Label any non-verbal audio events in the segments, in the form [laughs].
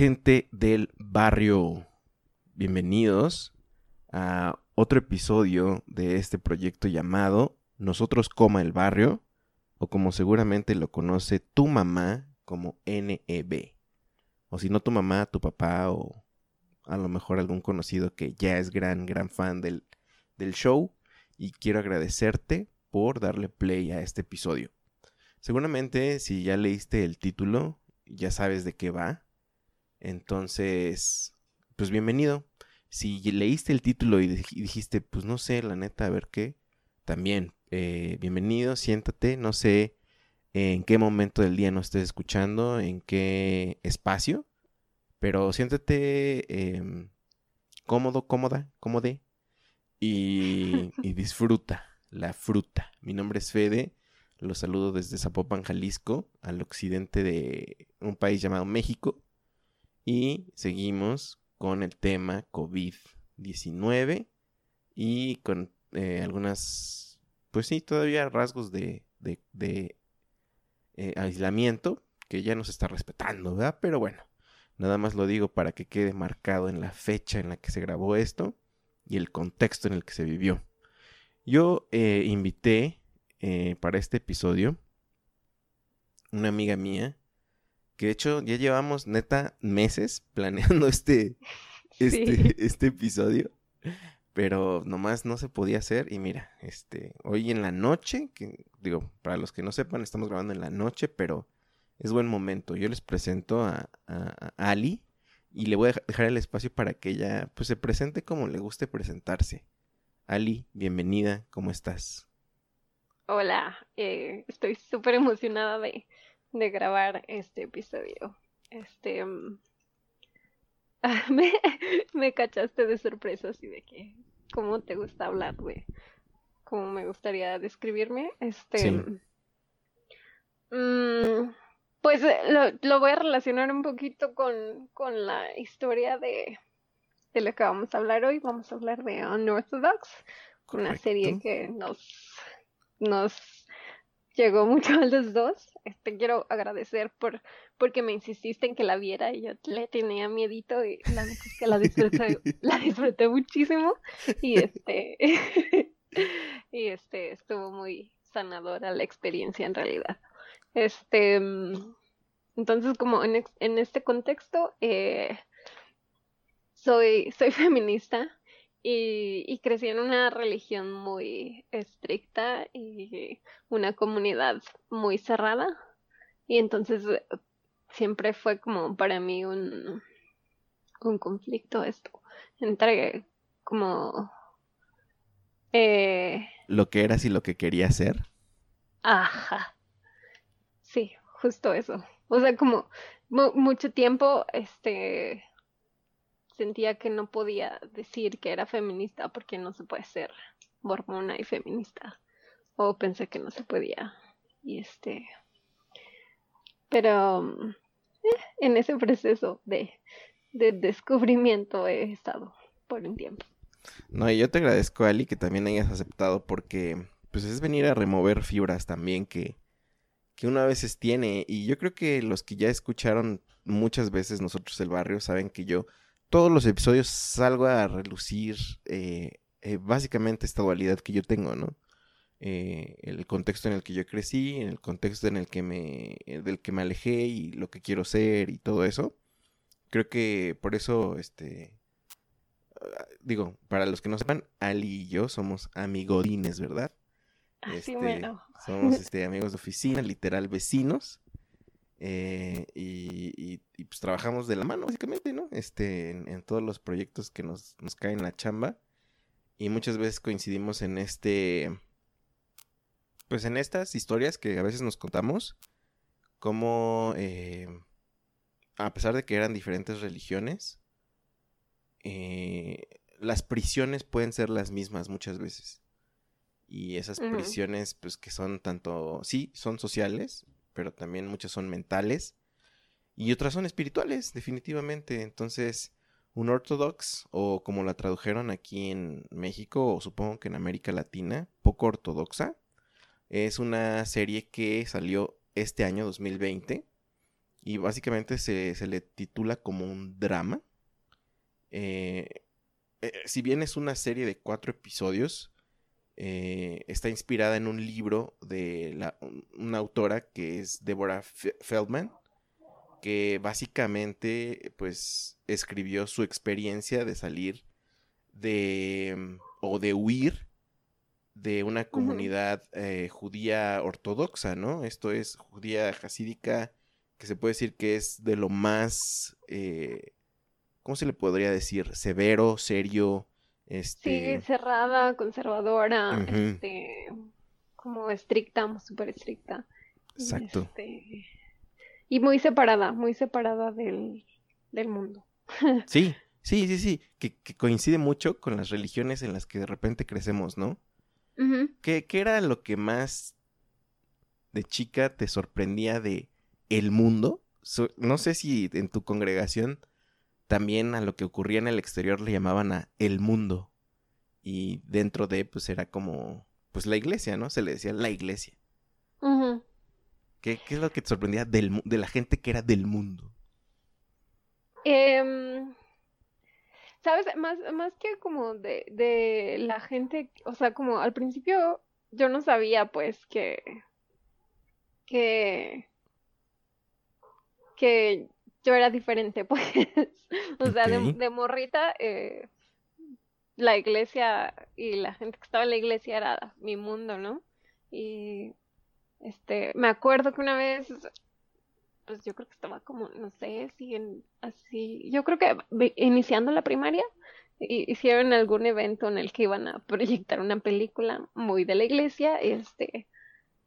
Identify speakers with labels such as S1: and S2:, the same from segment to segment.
S1: Gente del barrio, bienvenidos a otro episodio de este proyecto llamado Nosotros Coma el Barrio, o como seguramente lo conoce tu mamá como NEB. O si no tu mamá, tu papá o a lo mejor algún conocido que ya es gran, gran fan del, del show. Y quiero agradecerte por darle play a este episodio. Seguramente si ya leíste el título, ya sabes de qué va. Entonces, pues bienvenido. Si leíste el título y dijiste, pues no sé, la neta, a ver qué, también, eh, bienvenido, siéntate, no sé en qué momento del día nos estés escuchando, en qué espacio, pero siéntate em, cómodo, cómoda, cómode y, [laughs] y disfruta la fruta. Mi nombre es Fede, los saludo desde Zapopan, Jalisco, al occidente de un país llamado México. Y seguimos con el tema COVID-19 y con eh, algunas, pues sí, todavía rasgos de, de, eh, aislamiento que ya nos está respetando, ¿verdad? Pero bueno, nada más lo digo para que quede marcado en la fecha en la que se grabó esto y el contexto en el que se vivió. Yo eh, invité para este episodio una amiga mía que de hecho ya llevamos neta meses planeando [laughs] este, [laughs] este, este episodio, pero nomás no se podía hacer y mira, este, hoy en la noche, que digo, para los que no sepan, estamos grabando en la noche, pero es buen momento. Yo les presento a, a, a Ali y le voy a dejar el espacio para que ella pues se presente como le guste presentarse. Ali, bienvenida, ¿cómo estás?
S2: Hola, eh, estoy súper emocionada de, de, grabar este episodio. Este. [laughs] me, me, cachaste de sorpresa, así de que. ¿Cómo te gusta hablar, güey? ¿Cómo me gustaría describirme? Este. Sí. Mmm, pues lo, lo, voy a relacionar un poquito con, con la historia de, de lo que vamos a hablar hoy. Vamos a hablar de Unorthodox, Correcto. una serie que nos nos llegó mucho a los dos. Este, quiero agradecer por porque me insististe en que la viera y yo le tenía miedito y la es que la disfruté, [laughs] la disfruté muchísimo y este [laughs] y este estuvo muy sanadora la experiencia en realidad. Este entonces como en, en este contexto eh, soy soy feminista y, y, crecí en una religión muy estricta y una comunidad muy cerrada. Y entonces eh, siempre fue como para mí un, un conflicto esto entre como... Eh,
S1: lo que eras y lo que querías ser.
S2: Ajá. Sí, justo eso. O sea, como mucho tiempo, este, sentía que no podía decir que era feminista porque no se puede ser mormona y feminista. O pensé que no se podía. Y este. Pero eh, en ese proceso de, de descubrimiento he estado por un tiempo.
S1: No, y yo te agradezco, Ali, que también hayas aceptado porque pues es venir a remover fibras también que, que uno a veces tiene. Y yo creo que los que ya escucharon muchas veces nosotros el barrio saben que yo todos los episodios salgo a relucir eh, eh, básicamente esta dualidad que yo tengo, ¿no? Eh, el contexto en el que yo crecí, en el contexto en el que me, del que me alejé y lo que quiero ser y todo eso. Creo que por eso, este, ah, digo, para los que no sepan, Ali y yo somos amigodines, ¿verdad?
S2: Así
S1: Este, somos este, amigos de oficina, literal vecinos. Eh, y, y- y, pues trabajamos de la mano, básicamente, ¿no? Este, en, en todos los proyectos que nos, nos caen en la chamba. Y muchas veces coincidimos en este. Pues en estas historias que a veces nos contamos. Como. eh, a pesar de que eran diferentes religiones. eh, las prisiones pueden ser las mismas muchas veces. Y esas prisiones, pues que son tanto, sí, son sociales, pero también muchas son mentales. Y otras son espirituales, definitivamente. Entonces, un ortodox, o como la tradujeron aquí en México, o supongo que en América Latina, poco ortodoxa, es una serie que salió este año 2020. Y básicamente se, se le titula como un drama. Eh, eh, si bien es una serie de cuatro episodios, eh, está inspirada en un libro de la- un- una autora que es Deborah Fe- Feldman, que básicamente pues escribió su experiencia de salir de mm, o de huir de una comunidad eh, judía ortodoxa, ¿no? Esto es judía jasídica, que se puede decir que es de lo más, eh, ¿cómo se le podría decir? Severo, serio, este...
S2: Sí, cerrada, conservadora, este, como estricta, súper estricta.
S1: Exacto.
S2: Este, y muy separada, muy separada del, del mundo. [laughs]
S1: Sí, sí, sí, sí, que, que coincide mucho con las religiones en las que de repente crecemos, ¿no? ¿Qué, qué era lo que más de chica te sorprendía de el mundo? So- no sé si en tu congregación también a lo que ocurría en el exterior le llamaban a el mundo. Y dentro de, pues era como, pues la iglesia, ¿no? Se le decía la iglesia. ¿Qué, qué es lo que te sorprendía del, de la gente que era del mundo?
S2: Em, ¿sabes? Más, más que como de, de la gente, o sea, como al principio yo no sabía pues que, que, que yo era diferente, [laughs] pues. O sea, de, morrita, eh, la iglesia y la gente que estaba en la iglesia era mi mundo, ¿no? Y este, me acuerdo que una vez pues yo creo que estaba como, no sé, si en, así, yo creo que iniciando la primaria, hi- hicieron algún evento en el que iban a proyectar una película muy de la iglesia, este,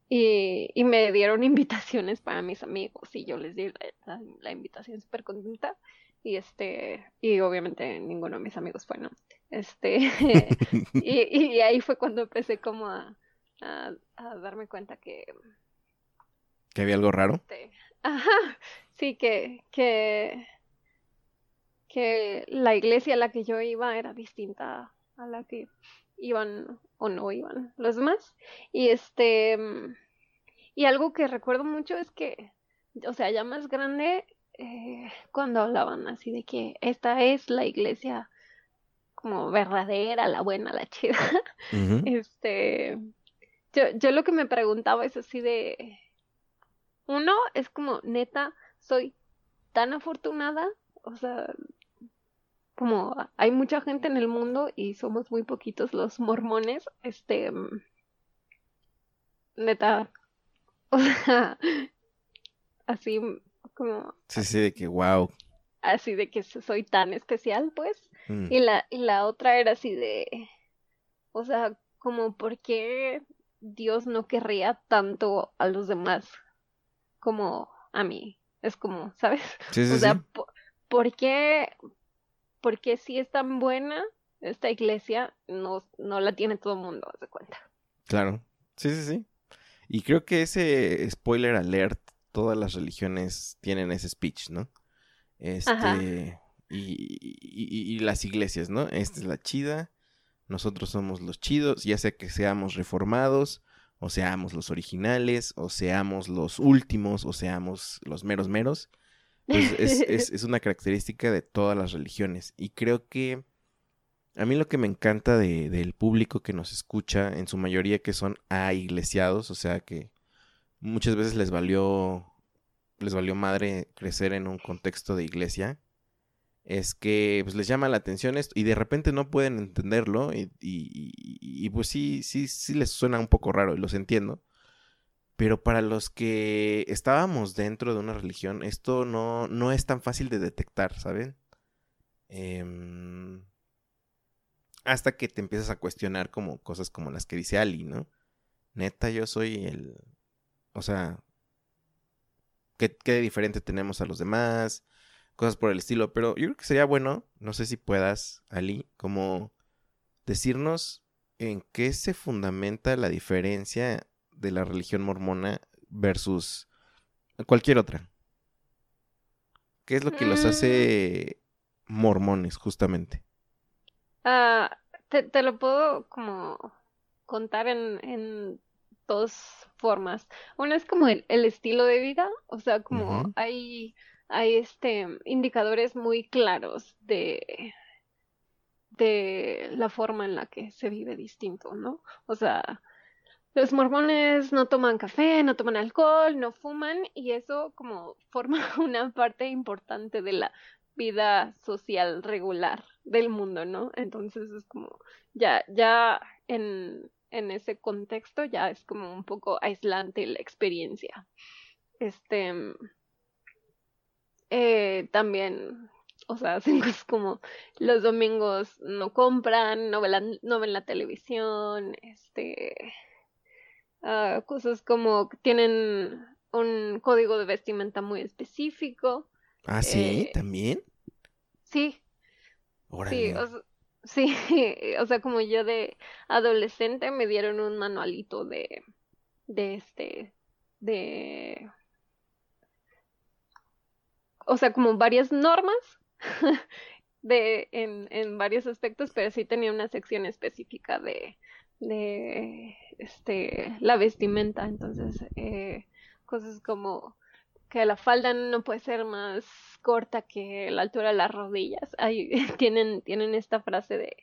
S2: y, y me dieron [laughs] invitaciones para mis amigos, y yo les di la, la- la invitación súper contenta, y este, y obviamente ninguno de mis amigos fue, ¿no? Este, [laughs] [laughs] y, y ahí fue cuando empecé como a, a, a darme cuenta que,
S1: ¿Que había algo raro?
S2: este, ajá, sí, que, que, que la iglesia a la que yo iba era distinta a la que iban o no iban los demás. Y este, mm, y algo que recuerdo mucho es que, o sea, ya más grande, eh, cuando hablaban así de que esta es la iglesia como verdadera, la buena, la chida. [laughs] Este, yo, yo lo que me preguntaba es así de, uno, es como, neta, soy tan afortunada, o sea, como hay mucha gente en el mundo y somos muy poquitos los mormones, este, mm, neta, [laughs] o sea, así como,
S1: Sí, sí, de que wow.
S2: así de que soy tan especial, pues.
S1: Mm,
S2: Y la, y la otra era así de, o sea, como por qué Dios no querría tanto a los demás como a mí. Es como, ¿sabes?
S1: Sí, [laughs] sí,
S2: O sea,
S1: sí.
S2: ¿por qué, por qué si es tan buena esta iglesia no, no la tiene todo el mundo, haz de cuenta?
S1: Claro. Sí, sí, sí. Y creo que ese spoiler alert, todas las religiones tienen ese speech, ¿no? Este. Y, y- y- y las iglesias, ¿no? Esta es la chida. Nosotros somos los chidos, ya sea que seamos reformados, o seamos los originales, o seamos los últimos, o seamos los meros meros. Pues es, [laughs] es- es una característica de todas las religiones. Y creo que A mí lo que me encanta de, del público que nos escucha, en su mayoría que son a iglesiados, o sea que muchas veces les valió les valió madre crecer en un contexto de iglesia, es que pues, les llama la atención esto y de repente no pueden entenderlo y, y, pues sí, sí, sí les suena un poco raro y los entiendo. Pero para los que estábamos dentro de una religión, esto no, no es tan fácil de detectar, ¿saben? Em, hasta que te empiezas a cuestionar como cosas como las que dice Ali, ¿no? Neta, yo soy el... O sea, ¿qué, qué diferente tenemos a los demás? Cosas por el estilo. Pero yo creo que sería bueno, no sé si puedas, Ali, como decirnos en qué se fundamenta la diferencia de la religión mormona versus cualquier otra. ¿Qué es lo que los hace mormones, justamente?
S2: Ah, te, te, lo puedo como contar en, en dos formas. Una es como el, estilo de vida, o sea, como hay, hay este indicadores muy claros de de la forma en la que se vive distinto, ¿no? O sea, los mormones no toman café, no toman alcohol, no fuman y eso como forma [laughs] una parte importante de la vida social regular del mundo, ¿no? Entonces es como ya ya en en ese contexto ya es como un poco aislante la experiencia. Este eh, también o sea, [laughs] hacen cosas como los domingos no compran, no ven no ven la televisión, este Ah, cosas como tienen un código de vestimenta muy específico.
S1: Ah, sí, eh, también.
S2: Sí. Sí, o, [laughs] sí, o sea, como yo de adolescente me dieron un manualito de, de este, de, o sea, como varias normas [laughs] de, en, en varios aspectos, pero sí tenía una sección específica de, de este, la vestimenta. Entonces, eh, cosas como que la falda no puede ser más corta que la altura de las rodillas. Ahí [laughs] tienen, tienen esta frase de,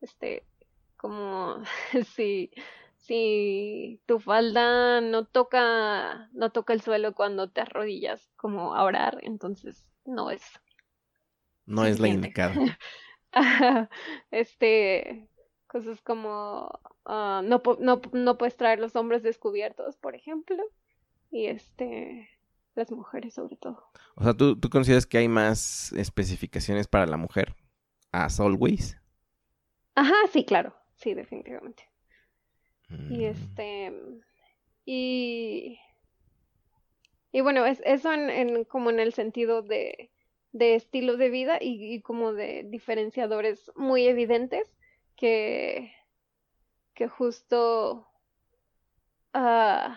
S2: este, como [laughs] si, si tu falda no toca, no toca el suelo cuando te arrodillas como a orar, entonces no es.
S1: No es la indicada. [laughs]
S2: este, cosas como Ah, no, no, no puedes traer los hombres descubiertos, por ejemplo, y este las mujeres sobre todo.
S1: O sea, ¿tú, tú consideras que hay más especificaciones para la mujer? As always.
S2: Ajá, sí, claro, sí, definitivamente. Y mm. este, y, y bueno, es, eso en, en, como en el sentido de, de estilo de vida y, y como de diferenciadores muy evidentes que que justo uh,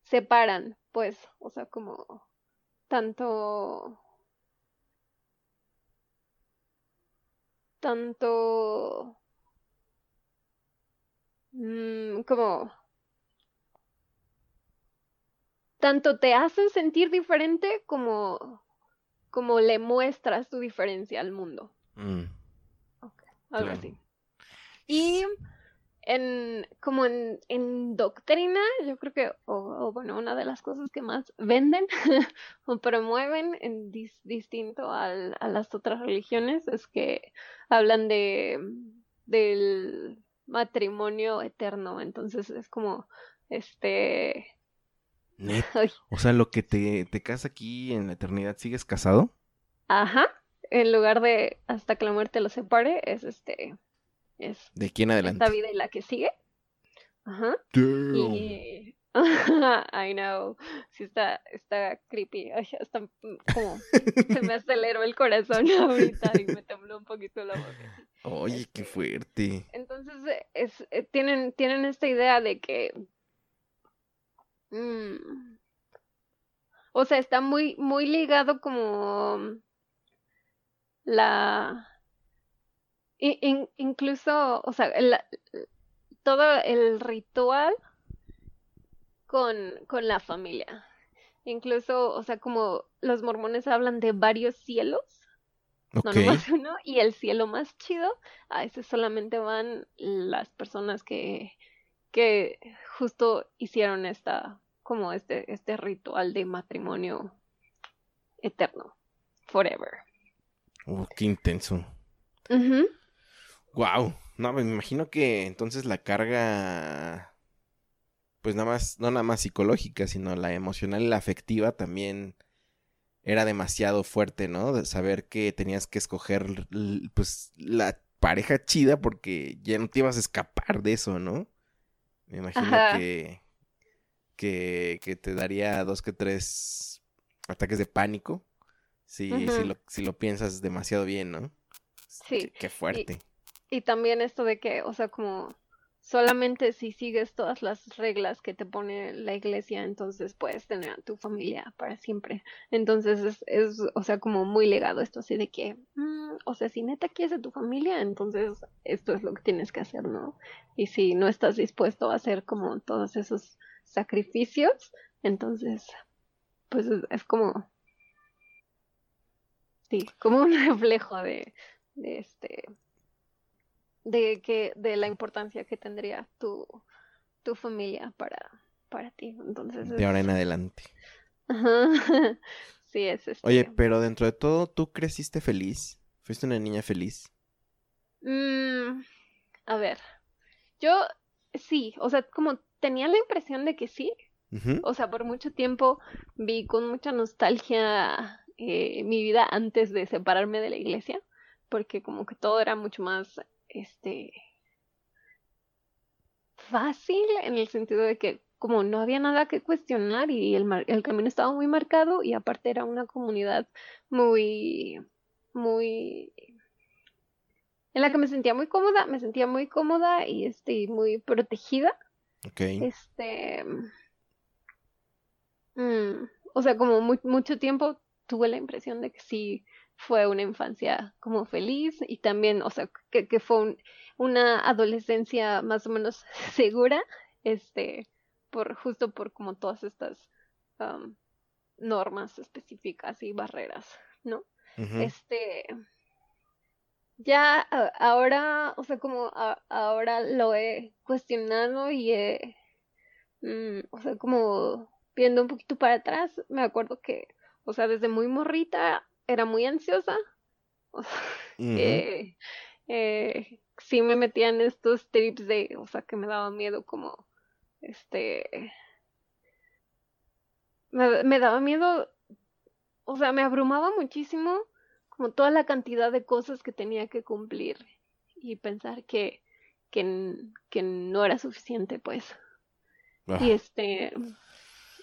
S2: separan, pues, o sea, como tanto tanto mmm, como tanto te hacen sentir diferente como como le muestras tu diferencia al mundo. Mm. algo así. Y en como en, en, doctrina, yo creo que, o, bueno, una de las cosas que más venden [laughs] o promueven en distinto al, a las otras religiones es que hablan de del matrimonio eterno. Entonces es como este [laughs]
S1: O sea, lo que te, te casa aquí en la eternidad, ¿sigues casado?
S2: Ajá. En lugar de hasta que la muerte lo separe, es este
S1: ¿De quién adelante?
S2: Esta vida y la que sigue. Ajá. Y... [laughs] I know. Sí, está, está creepy. Ay, hasta como se me [laughs] aceleró el corazón [laughs] ahorita y me tembló un poquito la boca.
S1: Oye, qué este, fuerte.
S2: Entonces, es, eh, tienen, tienen esta idea de que. Mm, o sea, está muy, muy ligado como la incluso, o sea, todo el ritual con, con la familia. Incluso, o sea, como los mormones hablan de varios cielos, no nomás [laughs] uno, y el cielo más chido, a ese solamente van las personas que, que justo hicieron esta, como este, este ritual de matrimonio eterno, forever.
S1: Oh, qué intenso. Wow. No, me imagino que entonces la carga, pues nada más, no nada más psicológica, sino la emocional y la afectiva también era demasiado fuerte, ¿no? De saber que tenías que escoger, pues, la pareja chida porque ya no te ibas a escapar de eso, ¿no? Me imagino que, que, que te daría dos que tres ataques de pánico si, si, lo, si lo piensas demasiado bien, ¿no?
S2: Sí.
S1: Qué, fuerte.
S2: Y, y, también esto de que, o sea, como solamente si sigues todas las reglas que te pone la iglesia, entonces puedes tener a tu familia para siempre. Entonces es, es o sea, como muy legado esto así de que, mm, o sea, si neta quieres tu familia, entonces esto es lo que tienes que hacer, ¿no? Y si no estás dispuesto a hacer como todos esos sacrificios, entonces, pues es, como, sí, como un [laughs] reflejo de este de que de la importancia que tendría tu, tu familia para, para ti. Entonces
S1: de ahora en adelante. [laughs]
S2: sí, es este...
S1: Oye, pero dentro de todo, ¿tú creciste feliz? ¿Fuiste una niña feliz?
S2: Mm, a ver, yo sí, o sea, como tenía la impresión de que sí. O sea, por mucho tiempo vi con mucha nostalgia eh, mi vida antes de separarme de la iglesia, porque como que todo era mucho más este fácil en el sentido de que como no había nada que cuestionar y el, el camino estaba muy marcado y aparte era una comunidad muy muy en la que me sentía muy cómoda, me sentía muy cómoda y este muy protegida. Este mm, o sea, como mucho tiempo tuve la impresión de que sí fue una infancia como feliz y también, o sea, que, que fue una adolescencia más o menos [laughs] segura, este, por justo por como todas estas normas específicas y barreras, ¿no? Este, ya ahora, o sea, como ahora lo he cuestionado y he, mm, o sea, como viendo un poquito para atrás, me acuerdo que, o sea, desde muy morrita era muy ansiosa. [laughs] eh, eh, sí me metía en estos trips de, o sea, que me daba miedo como, este, me, me daba miedo, o sea, me abrumaba muchísimo como toda la cantidad de cosas que tenía que cumplir y pensar que, que, que no era suficiente, pues. Y este,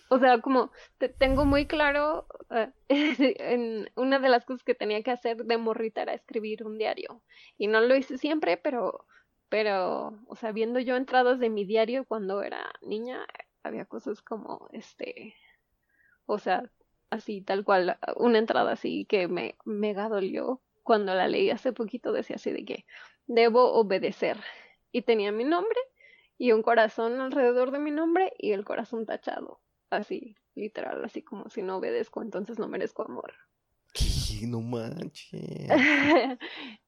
S2: o sea, como te, tengo muy claro, eh, [laughs] en una de las cosas que tenía que hacer de morrita era escribir un diario. Y no lo hice siempre, pero, pero, o sea, viendo yo entradas de mi diario cuando era niña, había cosas como, este, o sea, así, tal cual, una entrada así que me mega dolió cuando la leí hace poquito, decía así de que debo obedecer. Y tenía mi nombre y un corazón alrededor de mi nombre y el corazón tachado así, literal, así como si no obedezco, entonces no merezco amor.
S1: ¿Qué? No manches. [laughs]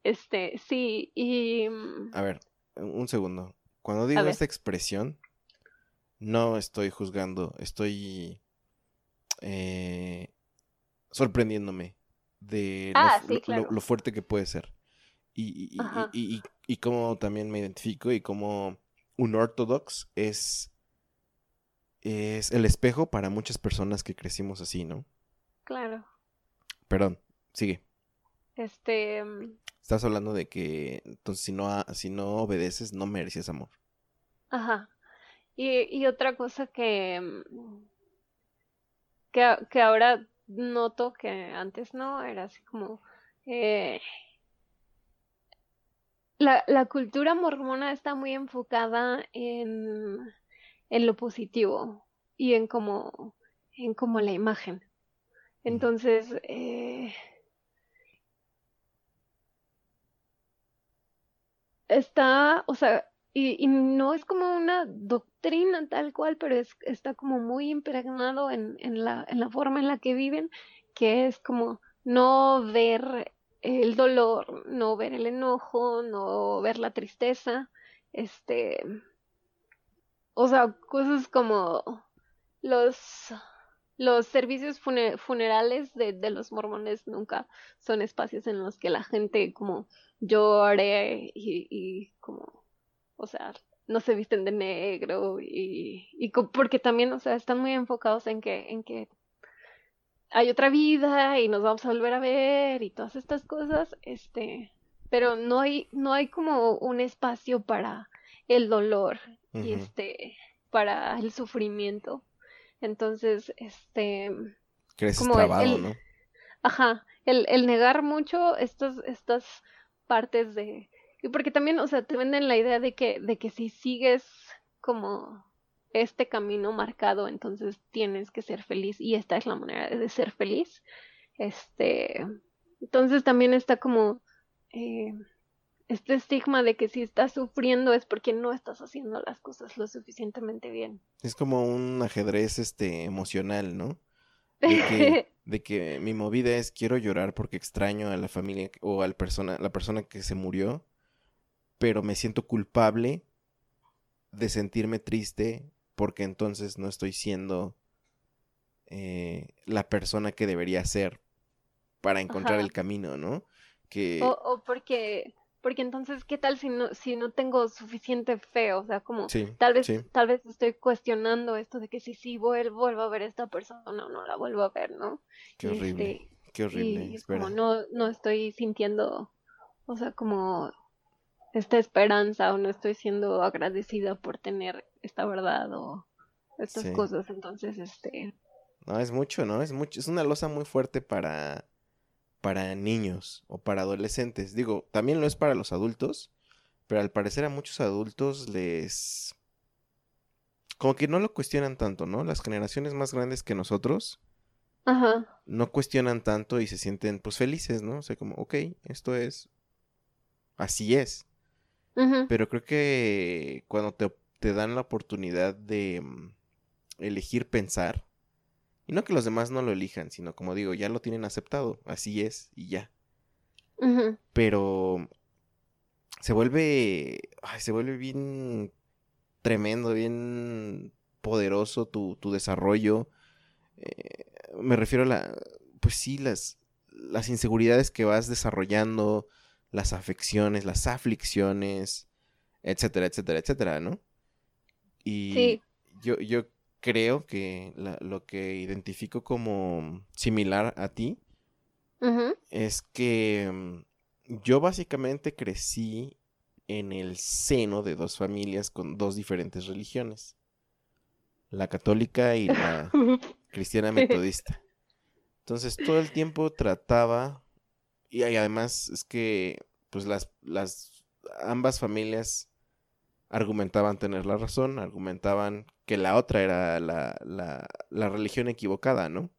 S2: este, sí, y... Mm,
S1: A ver, un segundo. Cuando digo esta expresión, no estoy juzgando, estoy eh, sorprendiéndome de
S2: ah,
S1: lo, fuerte que puede ser. Y, y, y, y, y cómo también me identifico y cómo un ortodox es es el espejo para muchas personas que crecimos así, ¿no?
S2: Claro.
S1: Perdón, sigue.
S2: Este. Mm,
S1: Estás hablando de que entonces si no, si no obedeces no mereces amor.
S2: Ajá. Y, y otra cosa que, mm, que, que ahora noto que antes no, era así como eh, la, la cultura mormona está muy enfocada en en lo positivo y en como, en como la imagen. Entonces, eh, está, o sea, y, no es como una doctrina tal cual, pero es, está como muy impregnado en, en, la, en la forma en la que viven, que es como no ver el dolor, no ver el enojo, no ver la tristeza, este, o sea, cosas como los los servicios funerales de, de, los mormones nunca son espacios en los que la gente como llore y, y como, o sea, no se visten de negro y, y porque también, o sea, están muy enfocados en que, en que hay otra vida y nos vamos a volver a ver y todas estas cosas, este, pero no hay, no hay como un espacio para el dolor y este, para el sufrimiento. Entonces, este,
S1: como el, ¿no?
S2: Ajá, el, el negar mucho estas, estas partes de, y porque también, o sea, te venden la idea de que, de que si sigues como este camino marcado, entonces tienes que ser feliz y esta es la manera de ser feliz. Este, entonces también está como eh, este estigma de que si estás sufriendo es porque no estás haciendo las cosas lo suficientemente bien.
S1: Es como un ajedrez este emocional, ¿no? De que, [laughs] de que mi movida es quiero llorar porque extraño a la familia o a la persona, la persona que se murió, pero me siento culpable de sentirme triste porque entonces no estoy siendo eh, la persona que debería ser para encontrar el camino, ¿no? Que...
S2: O, porque, porque entonces, ¿qué tal si no, si no tengo suficiente fe? O sea, como tal vez, tal vez estoy cuestionando esto de que si sí vuelvo, a ver a esta persona o no la vuelvo a ver, ¿no?
S1: Qué horrible, este, qué horrible.
S2: como no, no estoy sintiendo, o sea, como esta esperanza o no estoy siendo agradecida por tener esta verdad o estas cosas. Entonces, este...
S1: No, es mucho, ¿no? Es mucho, es una losa muy fuerte para, para niños o para adolescentes. Digo, también lo es para los adultos, pero al parecer a muchos adultos les... Como que no lo cuestionan tanto, ¿no? Las generaciones más grandes que nosotros
S2: Ajá.
S1: no cuestionan tanto y se sienten pues felices, ¿no? O sea, como, ok, esto es... Así es. Pero creo que cuando te, te, dan la oportunidad de mm, elegir pensar, y no que los demás no lo elijan, sino como digo, ya lo tienen aceptado, así es y ya. Pero se vuelve, se vuelve bien tremendo, bien poderoso tu, tu desarrollo. Eh, me refiero a la, pues sí, las, las inseguridades que vas desarrollando, las afecciones, las aflicciones, etcétera, etcétera, etcétera, ¿no? Y yo, yo creo que lo que identifico como similar a ti es que mm, yo básicamente crecí en el seno de dos familias con dos diferentes religiones, la católica y la [laughs] cristiana metodista. Entonces todo el tiempo trataba y además es que, pues las, las, ambas familias argumentaban tener la razón, argumentaban que la otra era la, la, la religión equivocada, ¿no?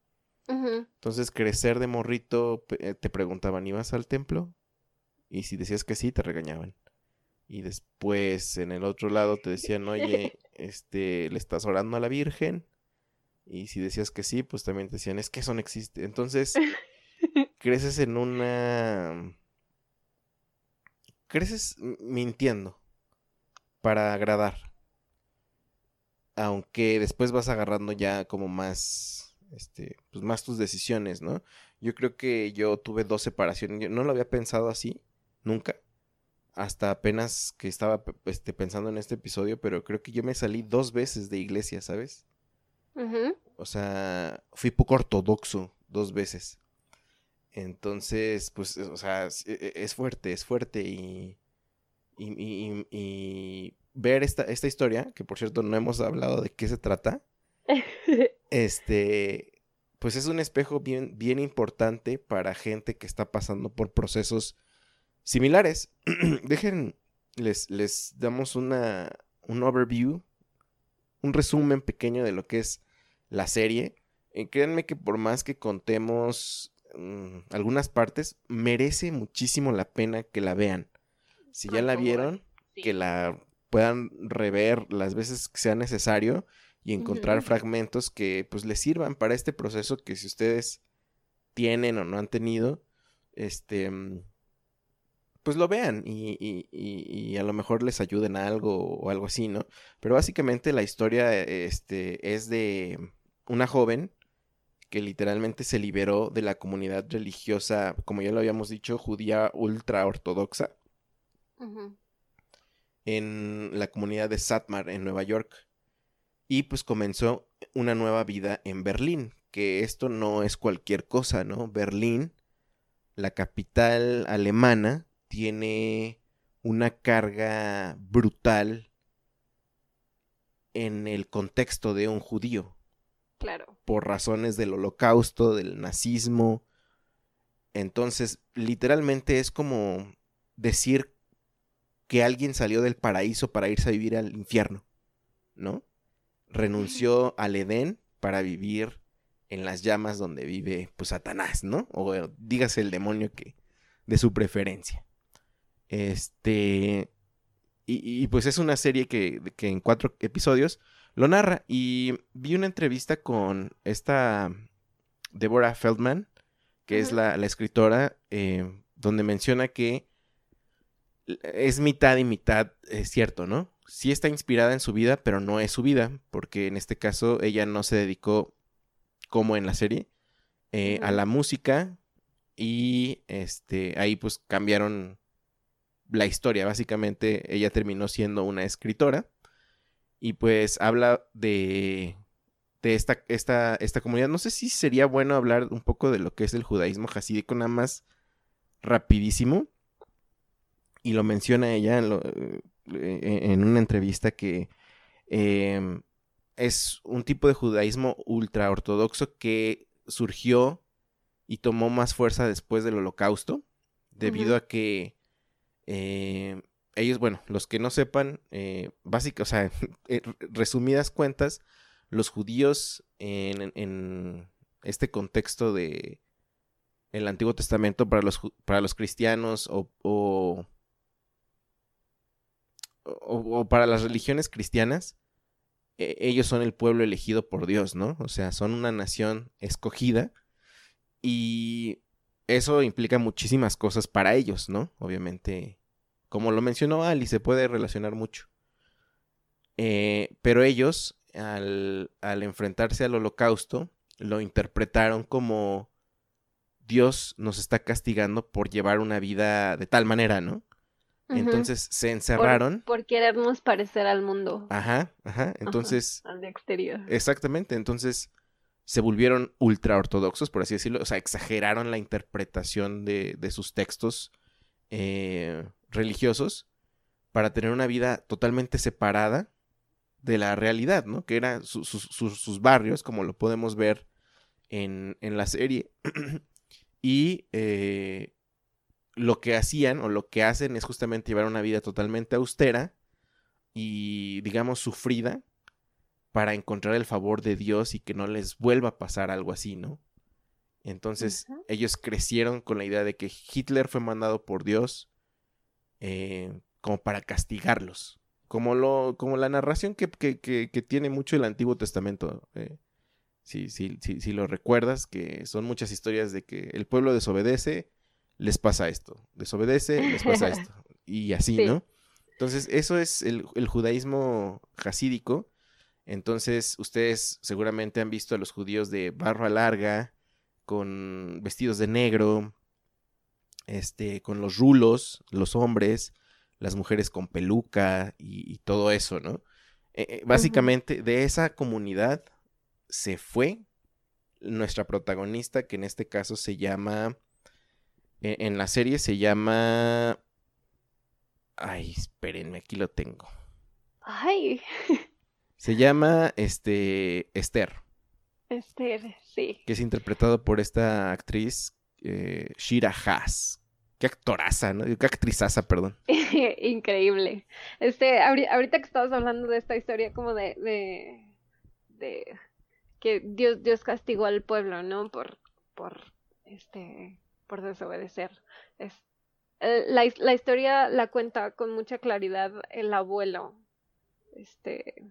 S1: Entonces, crecer de morrito, eh, te preguntaban, ¿ibas al templo? Y si decías que sí, te regañaban. Y después, en el otro lado, te decían, oye, [laughs] este, le estás orando a la Virgen. Y si decías que sí, pues también te decían, es que eso no existe. Entonces, [laughs] creces en una... Creces mintiendo para agradar. Aunque después vas agarrando ya como más, este, pues más tus decisiones, ¿no? Yo creo que yo tuve dos separaciones. Yo no lo había pensado así, nunca. Hasta apenas que estaba este, pensando en este episodio, pero creo que yo me salí dos veces de iglesia, ¿sabes? O sea, fui poco ortodoxo dos veces. Entonces, pues, o sea, e, e, es fuerte, es fuerte y, y, y, ver esta, esta historia, que por cierto no hemos hablado de qué se trata, [laughs] este, pues es un espejo bien, bien importante para gente que está pasando por procesos similares. [clears throat] Dejen, les, les damos una, un overview, un resumen pequeño de lo que es la serie. Y créanme que por más que contemos Mm, algunas partes, merece muchísimo la pena que la vean. Si ya la vieron, que la puedan rever las veces que sea necesario y encontrar fragmentos que pues les sirvan para este proceso que si ustedes tienen o no han tenido, este, mm, pues lo vean y, y, y, a lo mejor les ayuden a algo o algo así, ¿no? Pero básicamente la historia este, es de una joven que literalmente se liberó de la comunidad religiosa, como ya lo habíamos dicho, judía ultra ortodoxa, en la comunidad de Satmar, en Nueva York. Y pues comenzó una nueva vida en Berlín, que esto no es cualquier cosa, ¿no? Berlín, la capital alemana, tiene una carga brutal en el contexto de un judío.
S2: Claro.
S1: Por razones del holocausto, del nazismo. Entonces, literalmente es como decir que alguien salió del paraíso para irse a vivir al infierno, ¿no? Renunció al Edén para vivir en las llamas donde vive pues Satanás, ¿no? O dígase el demonio que de su preferencia. Este. Y, pues es una serie que, en cuatro episodios lo narra. Y vi una entrevista con esta Deborah Feldman, que es la, escritora, eh, donde menciona que es mitad y mitad, es cierto, ¿no? Sí está inspirada en su vida, pero no es su vida, porque en este caso ella no se dedicó, como en la serie, eh, a la música y este ahí pues cambiaron la historia. Básicamente ella terminó siendo una escritora y pues habla de, de esta, esta, esta comunidad. No sé si sería bueno hablar un poco de lo que es el judaísmo hasídico, nada más rapidísimo. Y lo menciona ella en, eh, una entrevista que em, es un tipo de judaísmo ultra ortodoxo que surgió y tomó más fuerza después del holocausto, debido a que eh, ellos, bueno, los que no sepan, eh, básicamente, o sea, [laughs] eh, resumidas cuentas, los judíos en, este contexto de el Antiguo Testamento para los, para los cristianos o, o, o, para las religiones cristianas, e, ellos son el pueblo elegido por Dios, ¿no? O sea, son una nación escogida y eso implica muchísimas cosas para ellos, ¿no? Obviamente, como lo mencionó Ali, se puede relacionar mucho. Eh, pero ellos, al, enfrentarse al holocausto, lo interpretaron como Dios nos está castigando por llevar una vida de tal manera, ¿no? Entonces se encerraron.
S2: Por, querernos parecer al mundo.
S1: Ajá, ajá. Entonces.
S2: al exterior.
S1: Exactamente. Entonces se volvieron ultra ortodoxos, por así decirlo, o sea, exageraron la interpretación de, sus textos eh, religiosos para tener una vida totalmente separada de la realidad, ¿no? Que eran sus barrios, como lo podemos ver en, la serie. [clears throat] y eh, lo que hacían o lo que hacen es justamente llevar una vida totalmente austera y, digamos, sufrida para encontrar el favor de Dios y que no les vuelva a pasar algo así, ¿no? Entonces ellos crecieron con la idea de que Hitler fue mandado por Dios eh, como para castigarlos, como, lo, como la narración que, tiene mucho el Antiguo Testamento. Eh, si, si, lo recuerdas, que son muchas historias de que el pueblo desobedece, les pasa esto, desobedece, les pasa esto, [laughs] y así, ¿no? Entonces, eso es el, el judaísmo jasídico entonces, ustedes seguramente han visto a los judíos de barba larga, con vestidos de negro, este, con los rulos, los hombres, las mujeres con peluca y, todo eso, ¿no? Eh, eh, básicamente, de esa comunidad se fue nuestra protagonista, que en este caso se llama, en la serie se llama... Ay, espérenme, aquí lo tengo.
S2: Ay. [laughs]
S1: Se llama este Esther.
S2: Esther, sí.
S1: Que es interpretado por esta actriz eh, Shira Haas. Qué actoraza, ¿no? Qué actrizaza, perdón. [laughs]
S2: Increíble. Este, ahorita que estabas hablando de esta historia como de, de, que Dios, Dios castigó al pueblo, ¿no? Por, por, este, por desobedecer. Es, la, la historia la cuenta con mucha claridad el abuelo, este,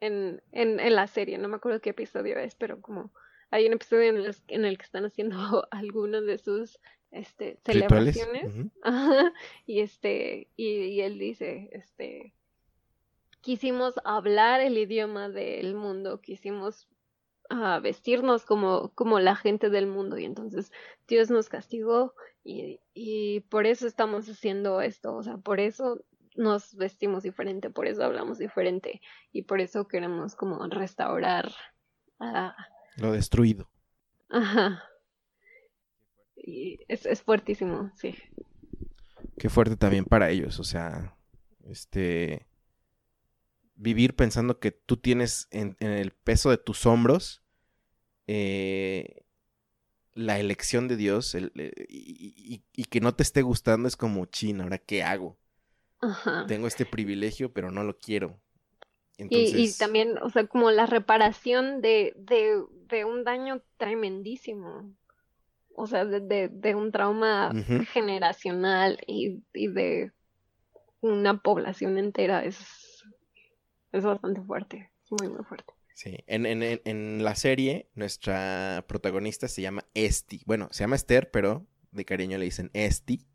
S2: en, en, en, la serie, no me acuerdo qué episodio es, pero como hay un episodio en el, en el que están haciendo [laughs] algunos de sus este celebraciones. [laughs] y este y, él dice este quisimos hablar el idioma del mundo quisimos ah, vestirnos como como la gente del mundo y entonces Dios nos castigó y, y por eso estamos haciendo esto o sea por eso nos vestimos diferente por eso hablamos diferente y por eso queremos como restaurar
S1: lo destruido
S2: ajá y es, es fuertísimo, sí.
S1: Qué fuerte también para ellos, o sea, este, vivir pensando que tú tienes en, el peso de tus hombros eh, la elección de Dios eh, y, que no te esté gustando es como, chin, ahora qué hago. Tengo este privilegio, pero no lo quiero.
S2: Y, también, o sea, como la reparación de, de, de un daño tremendísimo o sea, de, de, un trauma generacional y, y, de una población entera es, es bastante fuerte, es muy, muy fuerte.
S1: Sí, en, en, en, la serie nuestra protagonista se llama Esti. Bueno, se llama Esther, pero de cariño le dicen Esti.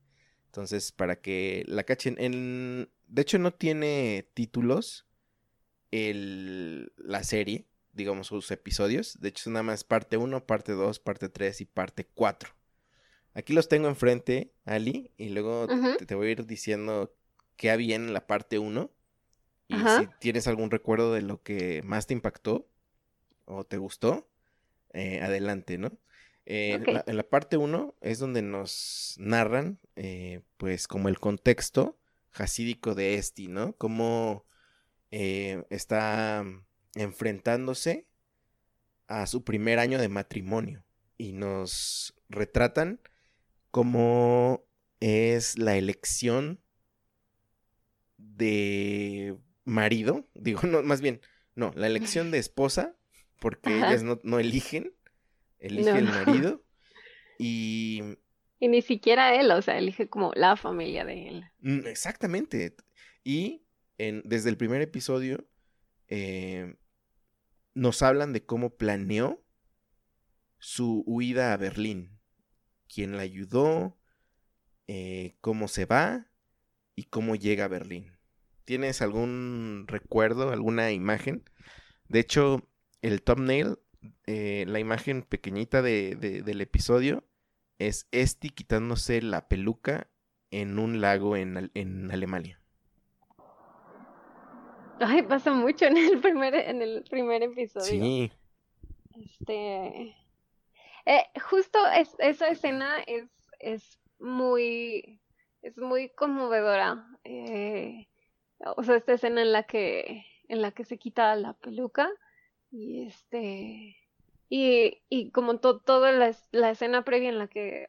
S1: Entonces, para que la cachen, en... de hecho no tiene títulos el... la serie digamos, sus episodios. De hecho, es nada más parte 1, parte 2, parte 3 y parte 4. Aquí los tengo enfrente, Ali, y luego te, voy a ir diciendo qué había en la parte 1. Y si tienes algún recuerdo de lo que más te impactó o te gustó, eh, adelante, ¿no? Eh, en, la, parte 1 es donde nos narran, eh, pues, como el contexto jasídico de Esti, ¿no? Cómo está enfrentándose a su primer año de matrimonio y nos retratan cómo es la elección de marido, [laughs] digo, no, más bien, no, la elección de esposa, porque ellas no, eligen, elige el marido y...
S2: Y ni siquiera él, o sea, elige como la familia de él.
S1: Mm, exactamente. Y en, desde el primer episodio eh, nos hablan de cómo planeó su huida a Berlín, quién la ayudó, eh, cómo se va y cómo llega a Berlín. ¿Tienes algún recuerdo, alguna imagen? De hecho, el thumbnail, eh, la imagen pequeñita de, del episodio, es Esti quitándose la peluca en un lago en, en Alemania.
S2: Ay, pasa mucho en el primer, en el primer episodio. Sí. Este. Eh, justo esa escena es, es muy. es muy conmovedora. Eh, o sea, esta escena en la que. en la que se quita la peluca. Y este. Y, y como toda la, la, escena previa en la que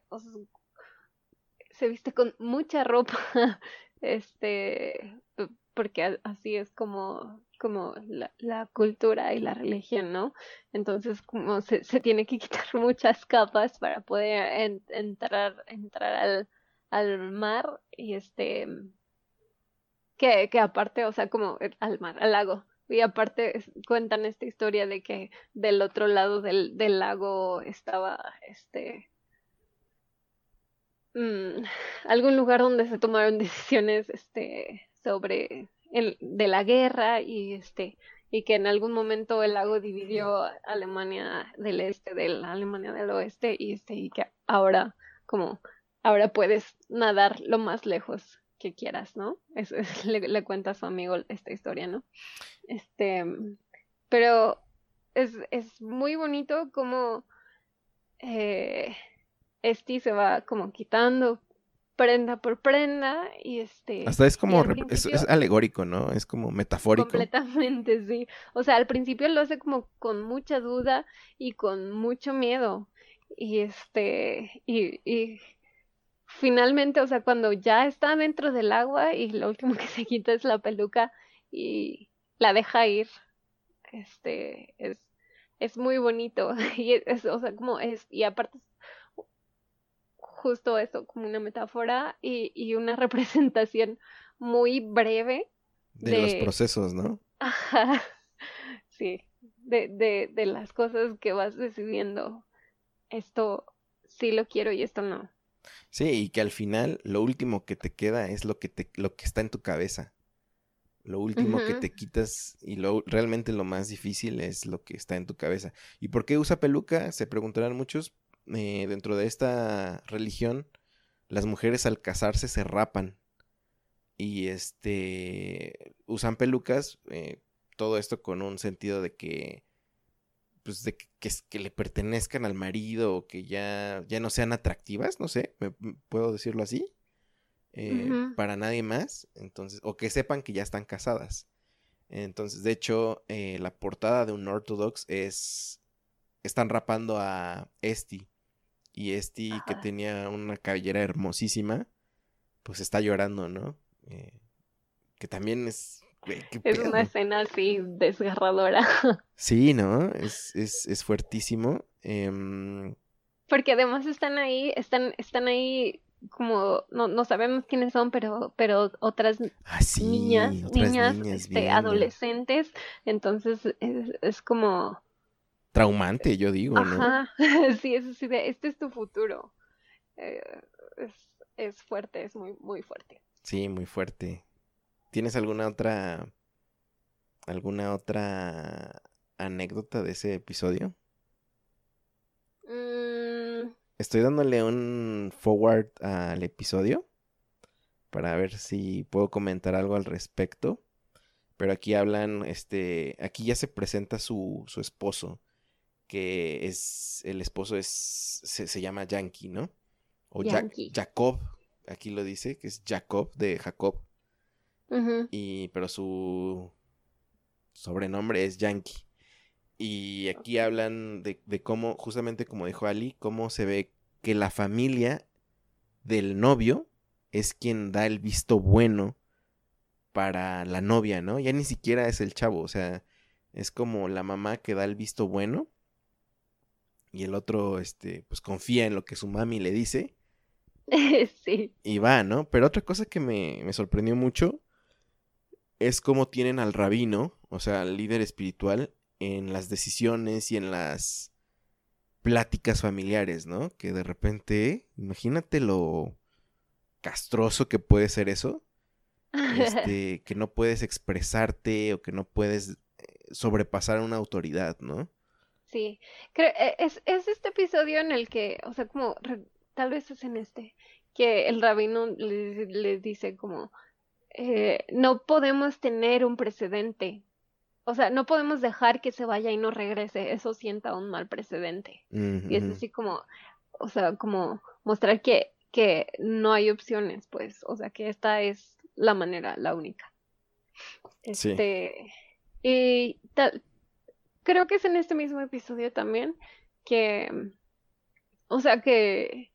S2: se viste con mucha ropa, [laughs] este, porque así es como, como la, cultura y la religión, ¿no? Entonces, como se, se tiene que quitar [laughs] muchas capas para poder entrar, entrar al, al mar y este, que, aparte, o sea, como al mar, al lago. Y aparte cuentan esta historia de que del otro lado del, lago estaba este mm, algún lugar donde se tomaron [laughs] decisiones este sobre el, de la guerra y este y que en algún momento el lago dividió Alemania del este de la Alemania del oeste y este y que ahora como ahora puedes nadar lo más lejos que quieras, ¿no? Es, [laughs] le, cuenta a su amigo esta historia, ¿no? Este, pero es, es muy bonito como eh, Esti se va como quitando prenda por prenda y este...
S1: Hasta es como, es, alegórico, ¿no? Es como metafórico.
S2: Completamente, sí. O sea, al principio lo hace como con mucha duda y con mucho miedo. Y este, y, y finalmente, o sea, cuando ya está dentro del agua y lo último [laughs] que se quita es la peluca y la deja ir, este, es, es muy bonito. [laughs] Y es, o sea, como es, y aparte justo eso, como una metáfora y, y una [laughs] representación muy breve
S1: de, los procesos, ¿no?
S2: Ajá, sí, de, de, de las cosas que vas decidiendo. Esto sí lo quiero y esto no.
S1: Sí, y que al final lo último que te queda es lo que te, lo que está en tu cabeza. Lo último que te quitas y lo realmente lo más difícil es lo que está en tu cabeza. ¿Y por qué usa peluca? Se preguntarán muchos. Eh, dentro de esta religión, las mujeres al casarse se rapan y este usan pelucas. Eh, todo esto con un sentido de que pues de que, que, le pertenezcan al marido o que ya, ya no sean atractivas, no sé, puedo decirlo así, eh, para nadie más, entonces, o que sepan que ya están casadas. Entonces, de hecho, eh, la portada de un Orthodox es, están rapando a Esti, y Esti, que tenía una cabellera hermosísima, pues está llorando, ¿no? Eh, que también es
S2: es una escena así desgarradora. [laughs]
S1: Sí, ¿no? Es, es, es fuertísimo. Em,
S2: Porque además están ahí, están, están ahí como, no, no sabemos quiénes son, pero, pero otras
S1: ah,
S2: niñas, niñas, este, adolescentes. Entonces es, como...
S1: Traumante, yo digo,
S2: Ajá. [laughs] sí, es así de, este es tu futuro. Eh, es, es fuerte, es muy, muy fuerte.
S1: Sí, muy fuerte. ¿Tienes alguna otra alguna otra anécdota de ese episodio?
S2: Mm.
S1: Estoy dándole un forward al episodio para ver si puedo comentar algo al respecto. Pero aquí hablan, este, aquí ya se presenta su, su esposo, que es, el esposo es, se, llama Yankee, ¿no? O Jacob, aquí lo dice, que es Jacob de Jacob. Y, pero su sobrenombre es Yankee. Y aquí hablan de, de, cómo, justamente como dijo Ali, cómo se ve que la familia del novio es quien da el visto bueno para la novia, ¿no? Ya ni siquiera es el chavo, o sea, es como la mamá que da el visto bueno y el otro, este, pues confía en lo que su mami le dice. [laughs]
S2: sí.
S1: Y va, ¿no? Pero otra cosa que me, me sorprendió mucho es como tienen al rabino, o sea, al líder espiritual, en las decisiones y en las pláticas familiares, ¿no? Que de repente, imagínate lo castroso que puede ser eso. Este, [laughs] que no puedes expresarte o que no puedes eh, sobrepasar a una autoridad, ¿no?
S2: Sí, creo, e, es, es este episodio en el que, o sea, como, tal vez es en este, que el rabino les dice como, eh, no podemos tener un precedente. O sea, no podemos dejar que se vaya y no regrese. Eso sienta un mal precedente. Y es así como, o sea, como mostrar que, que no hay opciones, pues. O sea, que esta es la manera, la única. Este. Y tal. Creo que es en este mismo episodio también que. O sea que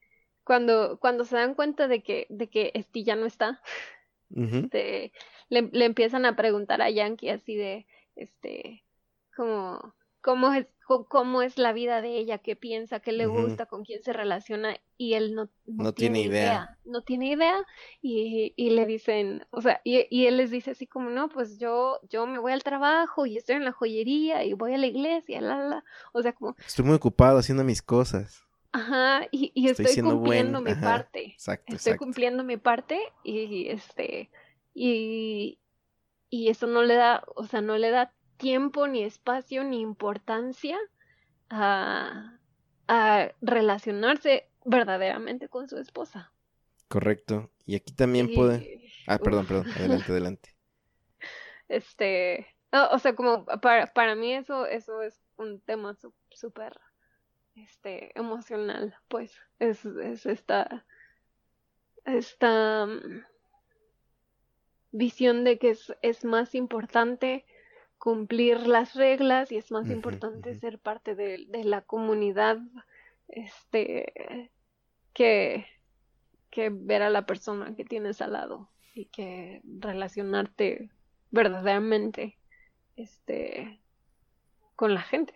S2: cuando, cuando se dan cuenta de que, de que Esti ya no está, [laughs] este, le, le, empiezan a preguntar a Yankee así de, este, como, cómo es, cómo es la vida de ella, qué piensa, qué le gusta, con quién se relaciona, y él no,
S1: no, tiene, idea.
S2: No tiene idea, y, y le dicen, o sea, y, y, él les dice así como, no, pues yo, yo me voy al trabajo y estoy en la joyería y voy a la iglesia, la, la, o sea, como...
S1: Estoy muy ocupado haciendo mis cosas.
S2: Ajá, y, y estoy, cumpliendo mi parte. Exacto, estoy cumpliendo mi parte y este y, y eso no le da, o sea, no le da tiempo ni espacio ni importancia a, a relacionarse verdaderamente con su esposa.
S1: Correcto. Y aquí también puede. Ah, perdón, perdón. Adelante, adelante. [laughs]
S2: Este. o sea, como para, para mí eso, eso es un tema súper este, emocional, pues, es, es esta, esta mm, visión de que es, es, más importante cumplir las reglas y es más importante ser parte de, de, la comunidad, este, que, que ver a la persona que tienes al lado y que relacionarte verdaderamente, este, con la gente.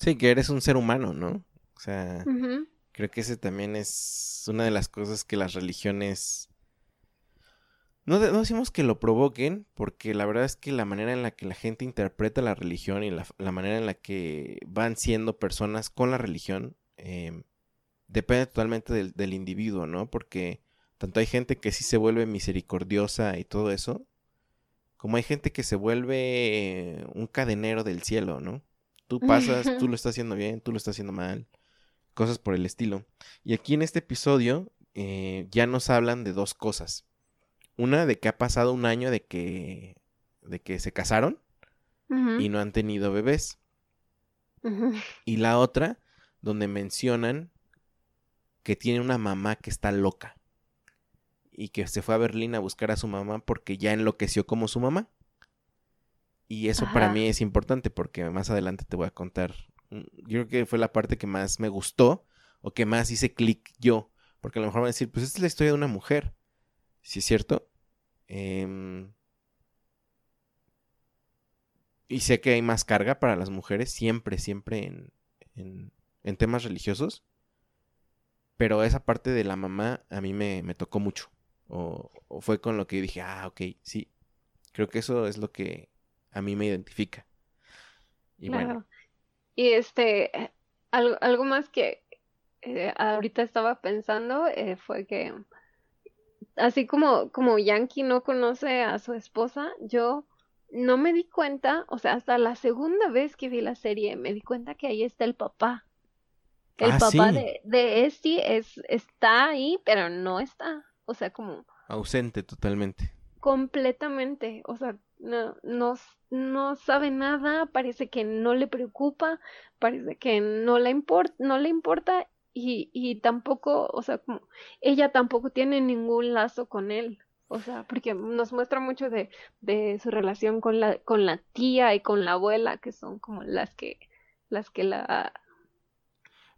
S1: Sí, que eres un ser humano, ¿no? O sea, creo que ese también es una de las cosas que las religiones... No, no, decimos que lo provoquen, porque la verdad es que la manera en la que la gente interpreta la religión y la, manera en la que van siendo personas con la religión, em, depende totalmente del, del individuo, ¿no? Porque tanto hay gente que sí se vuelve misericordiosa y todo eso, como hay gente que se vuelve un cadenero del cielo, ¿no? Tú [laughs] pasas, tú lo estás haciendo bien, tú lo estás haciendo mal, cosas por el estilo. Y aquí en este episodio eh, ya nos hablan de dos cosas. Una de que ha pasado un año de que, de que se casaron y no han tenido bebés. Y la otra, donde mencionan que tiene una mamá que está loca y que se fue a Berlín a buscar a su mamá porque ya enloqueció como su mamá. Y eso para mí es importante porque más adelante te voy a contar. Mm, yo creo que fue la parte que más me gustó o que más hice clic yo. Porque a lo mejor van a decir, pues esta es la historia de una mujer. Si es cierto. Em, y sé que hay más carga para las mujeres, siempre, siempre en, en, temas religiosos. Pero esa parte de la mamá a mí me, tocó mucho. O, fue con lo que dije, ah, ok, sí. Creo que eso es lo que a mí me identifica.
S2: Y bueno. Y este, algo, algo más que eh, ahorita estaba pensando eh, fue que así como, como Yankee no conoce a su esposa, yo no me di cuenta, o sea, hasta la segunda vez que vi la serie, me di cuenta que ahí está el papá. El ah, papá de, de es, está ahí, pero no está. O sea, como...
S1: Ausente totalmente.
S2: Completamente. O sea, no, no, no sabe nada, parece que no le preocupa, parece que no le, importa no le importa y, y tampoco, o sea, como ella tampoco tiene ningún lazo con él. O sea, porque nos muestra mucho de, de su relación con la, con la tía y con la abuela, que son como las que, las que la,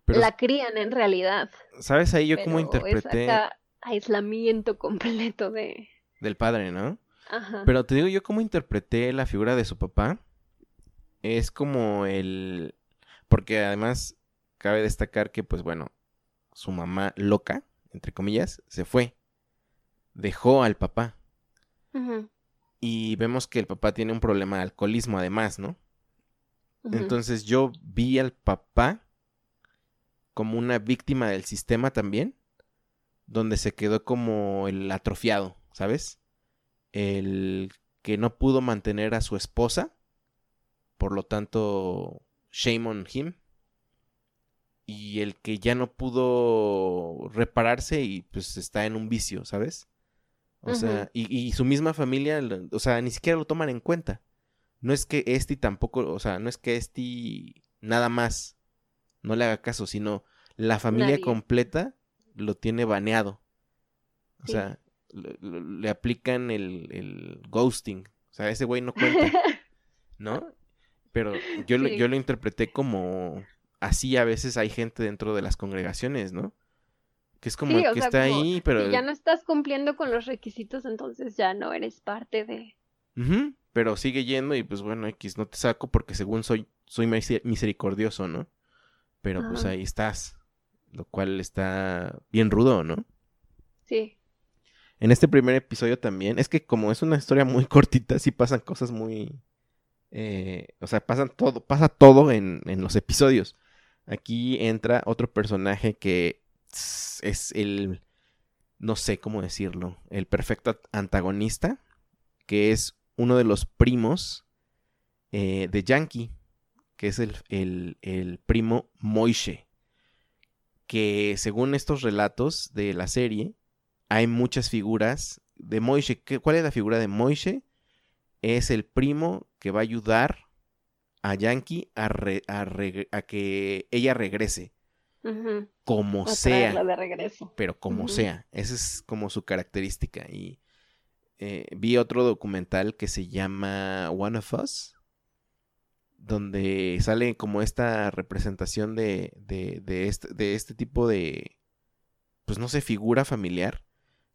S2: la crían en realidad.
S1: ¿Sabes ahí yo cómo interpreté?
S2: aislamiento completo de...
S1: Del padre, ¿no? Ajá. Pero te digo yo cómo interpreté la figura de su papá. Es como el... Porque además cabe destacar que, pues bueno, su mamá loca, entre comillas, se fue dejó al papá. Y vemos que el papá tiene un problema de alcoholismo además, ¿no? Entonces yo vi al papá como una víctima del sistema también, donde se quedó como el atrofiado, ¿sabes? El que no pudo mantener a su esposa, por lo tanto, shame on him. Y el que ya no pudo repararse y pues está en un vicio, ¿sabes? O sea, y, su misma familia, o sea, ni siquiera lo toman en cuenta. No es que este tampoco, o sea, no es que este nada más no le haga caso, sino la familia completa lo tiene baneado. O sea, le, aplican el, el, ghosting. O sea, ese güey no cuenta. [laughs] ¿No? Pero yo, yo lo interpreté como así a veces hay gente dentro de las congregaciones, ¿no? Que es como que está ahí, pero...
S2: ya no estás cumpliendo con los requisitos, entonces ya no eres parte de...
S1: Pero sigue yendo y pues bueno, X, no te saco porque según soy, soy misericordioso, ¿no? Pero pues ahí estás, lo cual está bien rudo, ¿no?
S2: Sí.
S1: En este primer episodio también, es que como es una historia muy [laughs] cortita, sí pasan cosas muy... Eh, o sea, pasan todo, pasa todo en, en los episodios. Aquí entra otro personaje que es el, no sé cómo decirlo, el perfecto antagonista, que es uno de los primos eh, de Yankee, que es el, el, primo Moishe, que según estos relatos de la serie, hay muchas figuras de Moishe. ¿Cuál es la figura de Moishe? Es el primo que va a ayudar a Yankee a, a que ella regrese como sea. Pero como sea. Esa es como su característica. Y eh, vi otro documental que se llama One of Us, donde sale como esta representación de, de, de, este, de este tipo de, pues no sé, figura familiar,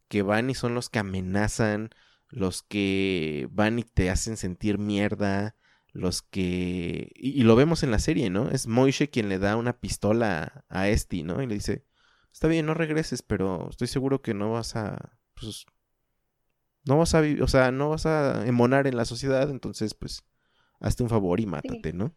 S1: que van y son los que amenazan, los que van y te hacen sentir mierda, los que... Y, lo vemos en la serie, ¿no? Es Moishe quien le da una pistola a Esti, ¿no? Y le dice, está bien, no regreses, pero estoy seguro que no vas a... Pues, no vas a vivir, o sea, no vas a emonar en la sociedad, entonces, pues, hazte un favor y mátate, ¿no?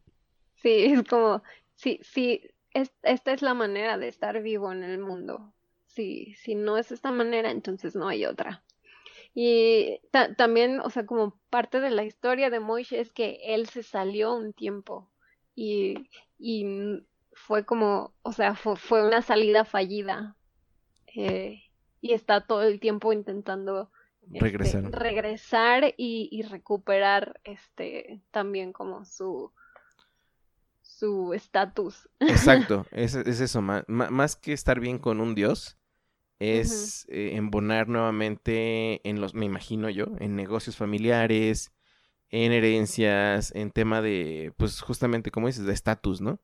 S2: Sí, es como, sí, sí, esta es la manera de estar vivo en el mundo. Si, si no es esta manera, entonces no hay otra. Y también, o sea, como parte de la historia de Moishe es que él se salió un tiempo y, y fue como, o sea, fue, una salida fallida. Eh, y está todo el tiempo intentando este,
S1: regresar,
S2: regresar y, y, recuperar este también como su su estatus. [laughs]
S1: Exacto, es, es eso, más, más, que estar bien con un dios, es eh, embonar nuevamente en los, me imagino yo, en negocios familiares, en herencias, en tema de, pues justamente, como dices, de estatus, ¿no?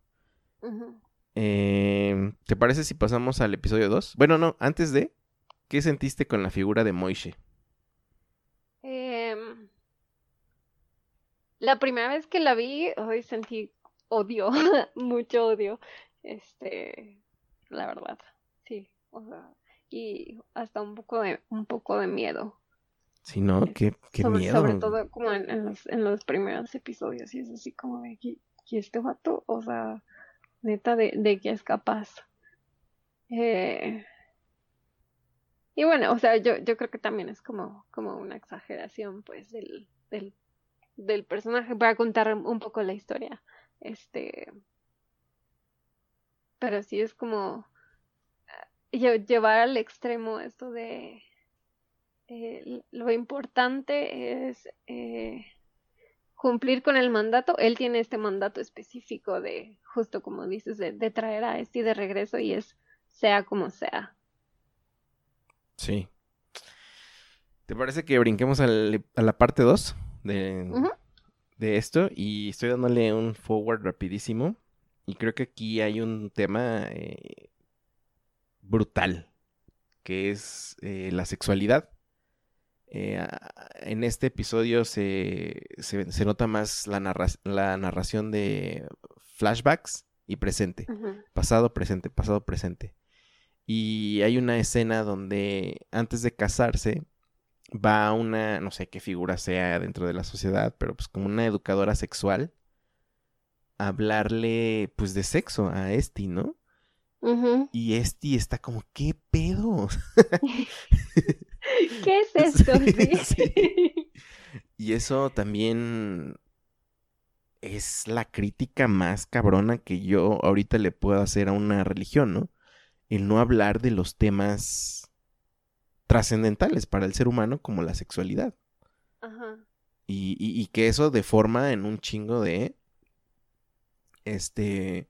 S1: Em, ¿Te parece si pasamos al episodio 2? Bueno, no, antes de, ¿qué sentiste con la figura de Moishe?
S2: Em, la primera vez que la vi, hoy sentí odio, [laughs] mucho odio, este, la verdad, sí, o sea, y hasta un poco de, un poco de miedo.
S1: Sí, ¿no? Qué, qué miedo.
S2: Sobre todo como en, los, en los primeros episodios, y es así como de, ¿y, este vato? O sea, neta, de, de que es capaz. Eh... Y bueno, o sea, yo, yo creo que también es como, como una exageración, pues, del, del, del personaje para contar un poco la historia. Este. Pero sí es como. Llevar al extremo esto de. Eh, lo importante es eh, cumplir con el mandato. Él tiene este mandato específico de, justo como dices, de, traer a este de regreso y es sea como sea.
S1: Sí. ¿Te parece que brinquemos a la parte 2 de, de esto y estoy dándole un forward rapidísimo. Y creo que aquí hay un tema eh, brutal, que es eh, la sexualidad. Eh, en este episodio se, se, nota más la, la, narración de flashbacks y presente. Pasado, presente, pasado, presente. Y hay una escena donde antes de casarse, va una, no sé qué figura sea dentro de la sociedad, pero pues como una educadora sexual, a hablarle pues de sexo a Esti, ¿no? Y Esti está como, ¿qué pedo? [laughs]
S2: ¿Qué es [laughs] esto? [laughs]
S1: Y eso también es la crítica más cabrona que yo ahorita le puedo hacer a una religión, ¿no? El no hablar de los temas trascendentales para el ser humano como la sexualidad. Ajá. Y, y, y, que eso deforma en un chingo de. Este.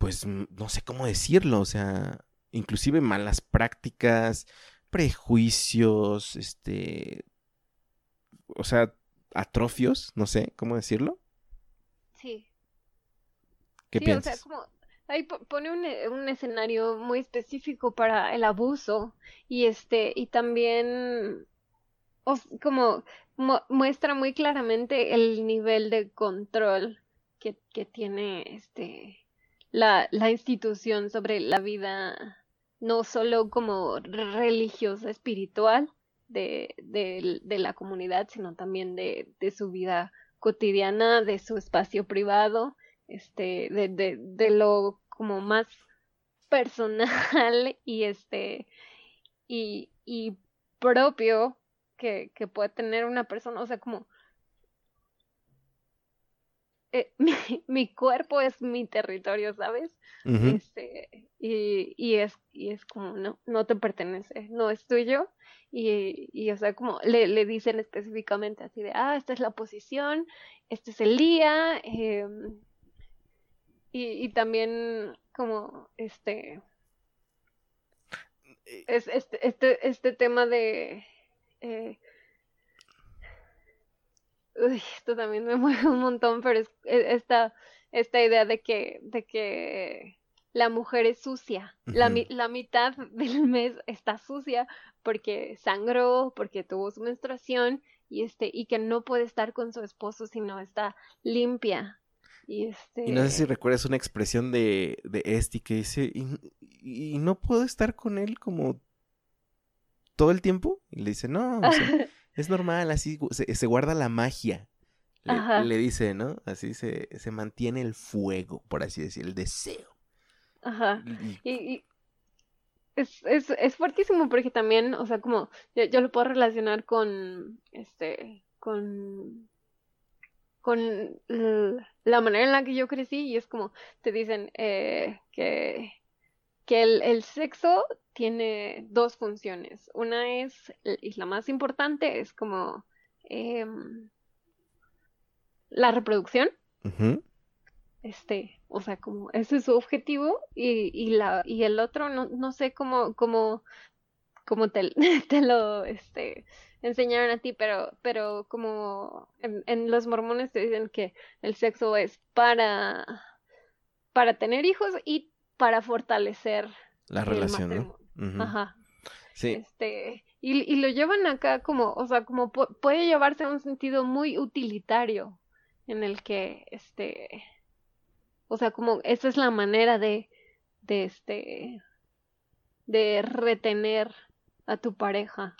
S1: Pues no sé cómo decirlo. O sea. Inclusive malas prácticas. Prejuicios. Este. O sea. Atrofios. No sé cómo decirlo.
S2: Sí.
S1: ¿Qué piensas?
S2: O sea, como ahí pone un, eh, un, escenario muy específico para el abuso y este y también como muestra muy claramente el nivel de control que, que tiene este la, la, institución sobre la vida no solo como religiosa espiritual de, de, la comunidad sino también de, de su vida cotidiana de su espacio privado este, de lo como más personal [laughs] y este, y, y propio que, que puede tener una persona, o sea, como eh, [laughs] mi, mi, cuerpo es mi territorio, ¿sabes? este, y, y, es, y es como, no, no te pertenece, no es tuyo. Y, y o sea, como le, le dicen específicamente así de, ah, esta es la posición, este es el día, eh, y, y también como este eh, es este este este tema de eh, uy, esto también me [laughs] mueve un montón pero es, e, esta esta idea de que de que la mujer es sucia. La, la mitad [laughs] del mes está sucia porque sangró porque tuvo su menstruación y este y que no puede estar con su esposo si no está limpia. Y, este...
S1: y no sé si recuerdas una expresión de, de Esti que dice, y, no puedo estar con él como todo el tiempo. Y le dice, no, [laughs] es normal, así se, guarda la magia. Le, le, dice, ¿no? Así se, se mantiene el fuego, por así decir, el deseo.
S2: Ajá. Y, es, es, es, fuertísimo porque también, o sea, como yo, lo puedo relacionar con, este, con, con la manera en la que yo crecí y es como te dicen eh, que, que el, el, sexo tiene dos funciones. Una es, y la más importante, es como em, la reproducción. Este, o sea, como ese es su objetivo y, y, la, y el otro no, no sé cómo, cómo, cómo te, [laughs] te lo este, enseñaron a ti, pero, pero como en, en, los mormones te dicen que el sexo es para, para tener hijos y para fortalecer
S1: la relación,
S2: ¿no? Ajá. Sí. Este, y, y, lo llevan acá como, o sea, como puede llevarse a un sentido muy utilitario en el que, este, o sea, como esa es la manera de, de este, de retener a tu pareja,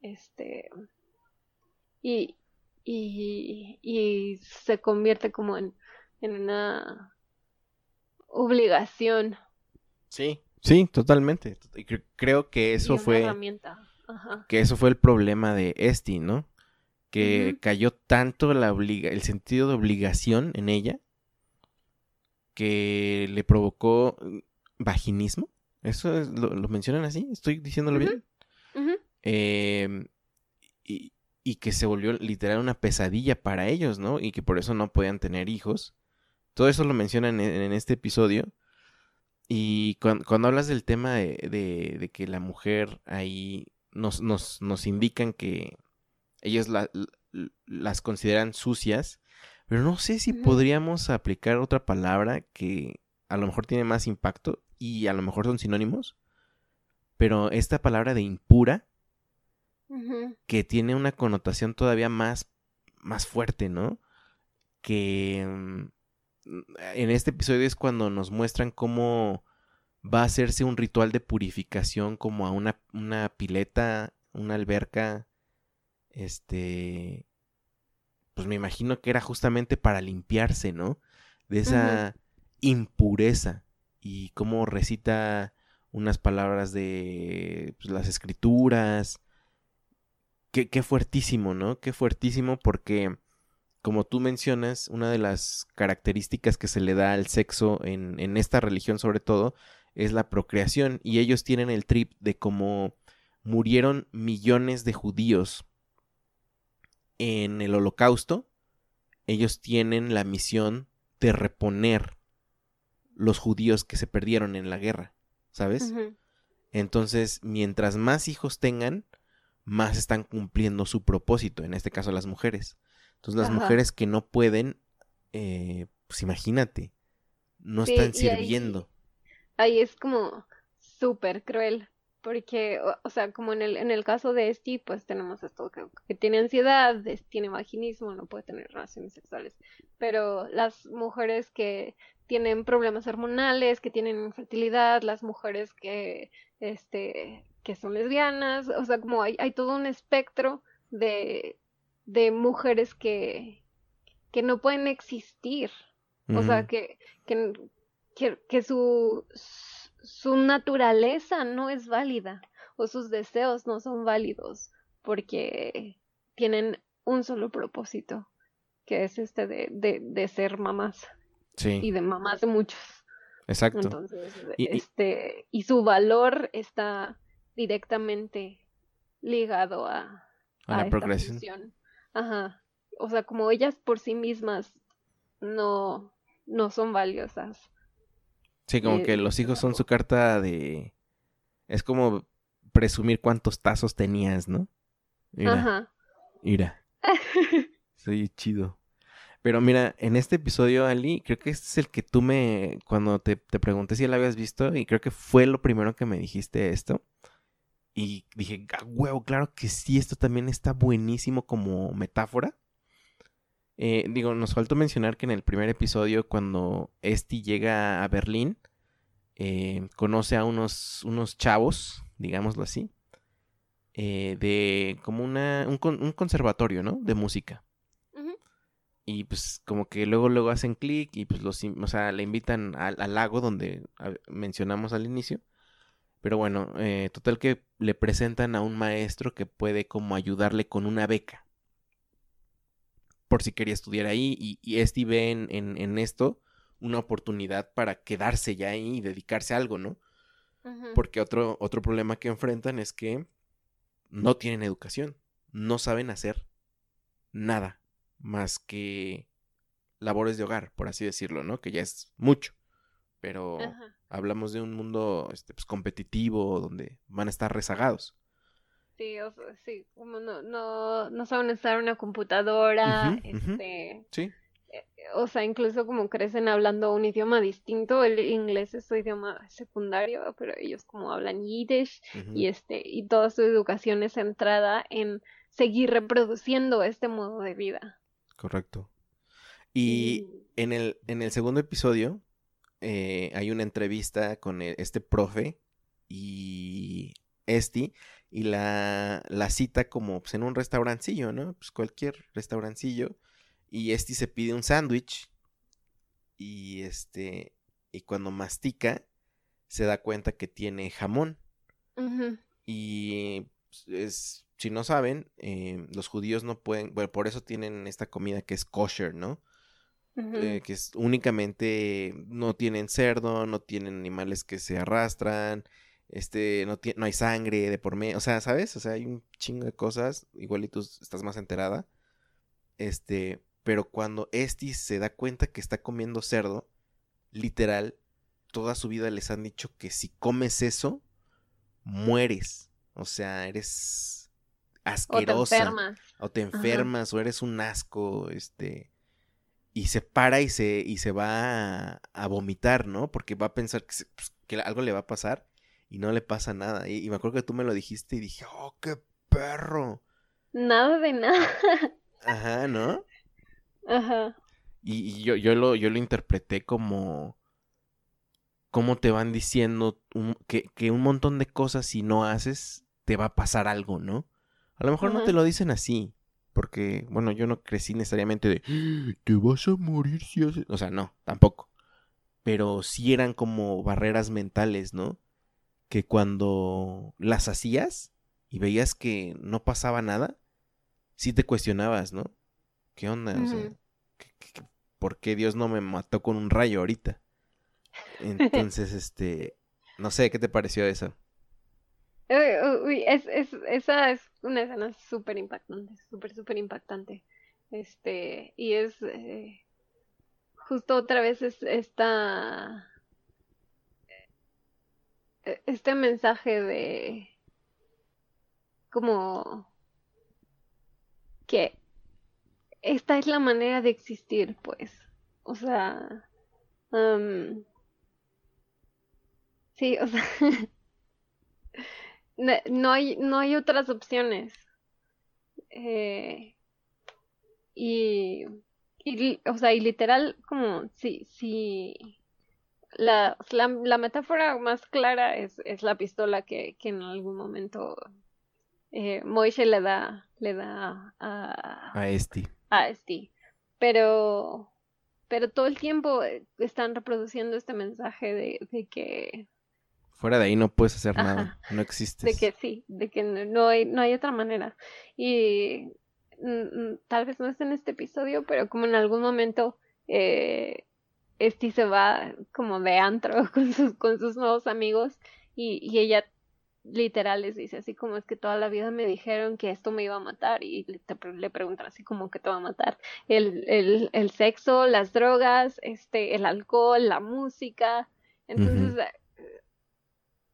S2: este, y, y, y se convierte como en, en una obligación.
S1: Sí, sí, totalmente. Creo que eso fue que eso fue el problema de Esti, ¿no? Que cayó tanto la obliga el sentido de obligación en ella que le provocó mm, vaginismo. ¿Eso es, lo, mencionan así? ¿Estoy diciéndolo bien? Em, y, y, que se volvió literal una pesadilla para ellos, ¿no? Y que por eso no podían tener hijos. Todo eso lo mencionan en, este episodio. Y cuando, hablas del tema de, de, que la mujer ahí nos, nos, nos indican que ellos las consideran sucias, pero no sé si podríamos aplicar otra palabra que a lo mejor tiene más impacto y a lo mejor son sinónimos. Pero esta palabra de impura, que tiene una connotación todavía más, más fuerte, ¿no? Que mm, en este episodio es cuando nos muestran cómo va a hacerse un ritual de purificación como a una, una pileta, una alberca, este, pues me imagino que era justamente para limpiarse, ¿no? De esa impureza y cómo recita unas palabras de pues, las escrituras. Qué, qué fuertísimo, ¿no? Qué fuertísimo porque, como tú mencionas, una de las características que se le da al sexo en, en esta religión sobre todo es la procreación y ellos tienen el trip de cómo murieron millones de judíos en el holocausto, ellos tienen la misión de reponer los judíos que se perdieron en la guerra, ¿sabes? Entonces, mientras más hijos tengan, más están cumpliendo su propósito, en este caso las mujeres. Entonces, las mujeres que no pueden, eh, pues imagínate, no están sirviendo.
S2: ahí, es como súper cruel, porque, o, sea, como en el, en el caso de Esti, pues tenemos esto que, tiene ansiedad, tiene vaginismo, no puede tener relaciones sexuales, pero las mujeres que tienen problemas hormonales, que tienen infertilidad, las mujeres que, este, que son lesbianas, o sea, como hay, hay todo un espectro de, de mujeres que, que no pueden existir, o sea, que, que, que, que su su naturaleza no es válida o sus deseos no son válidos porque tienen un solo propósito, que es este de, de, ser mamás. Sí. Y de mamás de muchos.
S1: Exacto.
S2: Entonces, y, este, y su valor está directamente ligado a,
S1: a, la progresión.
S2: Ajá. O sea, como ellas por sí mismas no, no son valiosas.
S1: Sí, como que los hijos son su carta de... Es como presumir cuántos tazos tenías, ¿no? Mira, Ajá. Mira. [laughs] Soy chido. Pero mira, en este episodio, Ali, creo que este es el que tú me... Cuando te, te pregunté si lo habías visto, y creo que fue lo primero que me dijiste esto. Y dije, ah, huevo, claro que sí, esto también está buenísimo como metáfora. Eh, digo, nos faltó mencionar que en el primer episodio, cuando Esti llega a Berlín, eh, conoce a unos, unos chavos, digámoslo así, eh, de como una, un, conservatorio, ¿no? De música. y pues como que luego luego hacen clic y pues los, o sea, le invitan al, lago donde mencionamos al inicio. Pero bueno, eh, total que le presentan a un maestro que puede como ayudarle con una beca. Por si quería estudiar ahí. Y, y este ve en, en, esto una oportunidad para quedarse ya ahí y dedicarse a algo, ¿no? Porque otro, otro problema que enfrentan es que no tienen educación. No saben hacer nada más que labores de hogar, por así decirlo, ¿no? Que ya es mucho. Pero hablamos de un mundo este, pues, competitivo donde van a estar rezagados.
S2: Sí, o sea, sí, como no, no, no saben usar una computadora, este...
S1: Sí.
S2: Eh, o sea, incluso como crecen hablando un idioma distinto, el inglés es su idioma secundario, pero ellos como hablan yiddish y este y toda su educación es centrada en seguir reproduciendo este modo de vida.
S1: Correcto. Y en el, en el segundo episodio eh, hay una entrevista con e, este profe y Esti y la, la cita como pues, en un restaurancillo, ¿no? Pues cualquier restaurancillo y Esti se pide un sándwich y este y cuando mastica se da cuenta que tiene jamón y pues, es si no saben, eh, los judíos no pueden, bueno, por eso tienen esta comida que es kosher, ¿no? Eh, que es únicamente, no tienen cerdo, no tienen animales que se arrastran, este, no, no hay sangre de por medio, o sea, ¿sabes? O sea, hay un chingo de cosas, igual y tú estás más enterada, este, pero cuando Esti se da cuenta que está comiendo cerdo, literal, toda su vida les han dicho que si comes eso, mueres, o sea, eres asquerosa. O te enfermas. O eres un asco, este. Y se para y se, y se va a, vomitar, ¿no? Porque va a pensar que, pues, que, algo le va a pasar y no le pasa nada. Y, me acuerdo que tú me lo dijiste y dije, oh, qué perro.
S2: Nada de nada. [laughs]
S1: Ajá, ¿no?
S2: Ajá.
S1: Y, yo, yo, lo, yo lo interpreté como cómo te van diciendo que, que, un montón de cosas si no haces te va a pasar algo, ¿no? A lo mejor no te lo dicen así, porque, bueno, yo no crecí necesariamente de, te vas a morir si haces... O sea, no, tampoco. Pero sí eran como barreras mentales, ¿no? Que cuando las hacías y veías que no pasaba nada, sí te cuestionabas, ¿no? ¿Qué onda? O sea, por qué Dios no me mató con un rayo ahorita? [laughs] Entonces, este, no sé, ¿qué te pareció eso?
S2: Es, es, esa es una escena súper impactante, súper, súper impactante. Este, y es eh, justo otra vez es esta, e, este mensaje de como que esta es la manera de existir, pues. O sea, sí, o sea, [laughs] no hay, no hay otras opciones. Eh, y, y, o sea, y literal, como si, si la, la, metáfora más clara es, es la pistola que, que en algún momento eh, Moishe le da, le da a,
S1: a Esti.
S2: A Esti. Pero, pero todo el tiempo están reproduciendo este mensaje de, de que
S1: Fuera de ahí no puedes hacer nada, no existe.
S2: De que sí, de que no hay, no hay otra manera. Y tal vez no es en este episodio, pero como en algún momento eh, Esti se va como de antro [laughs] con sus, con sus nuevos amigos y, y ella literal les dice así como es que toda la vida me dijeron que esto me iba a matar y le, le preguntan así como que te va a matar el, el, el, sexo, las drogas, este, el alcohol, la música. Entonces,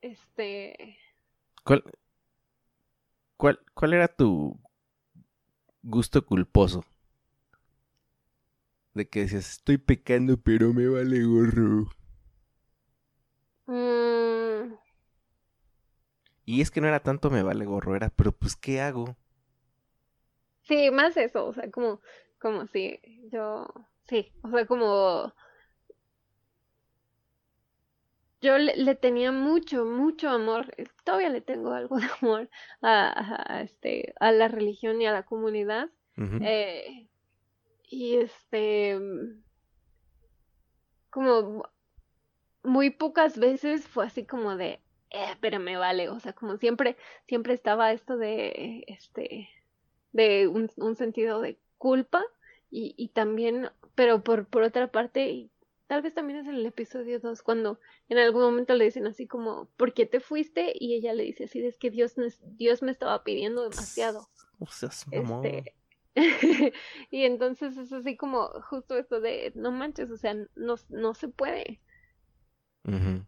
S2: este.
S1: ¿Cuál, cuál, cuál era tu gusto culposo? De que decías, estoy pecando, pero me vale gorro.
S2: Mm.
S1: Y es que no era tanto me vale gorro, era, pero pues, ¿qué hago?
S2: Sí, más eso, o sea, como, como si yo, sí, o sea, como yo le, tenía mucho, mucho amor, eh, todavía le tengo algo de amor a, este, a la religión y a la comunidad. Eh, y este, como muy pocas veces fue así como de, eh, pero me vale, o sea, como siempre, siempre estaba esto de, este, de un, un sentido de culpa y, y también, pero por, por otra parte, tal vez también es en el episodio 2, cuando en algún momento le dicen así como, ¿por qué te fuiste? Y ella le dice así, es que Dios, Dios me estaba pidiendo demasiado.
S1: O sea,
S2: Este, [laughs] y entonces es así como justo esto de, no manches, o sea, no, no se puede. [laughs]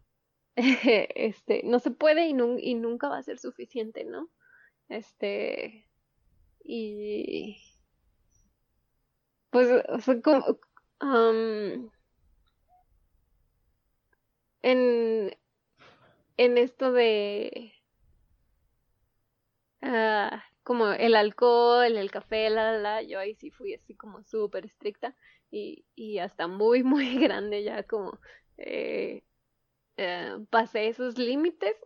S2: este, no se puede y, y nunca va a ser suficiente, ¿no? Este, y pues, o sea, como, en, en esto de, ah, como el alcohol, el café, la, la, la, yo ahí sí fui así como súper estricta y, y hasta muy, [laughs] muy grande ya como eh, eh, pasé esos límites.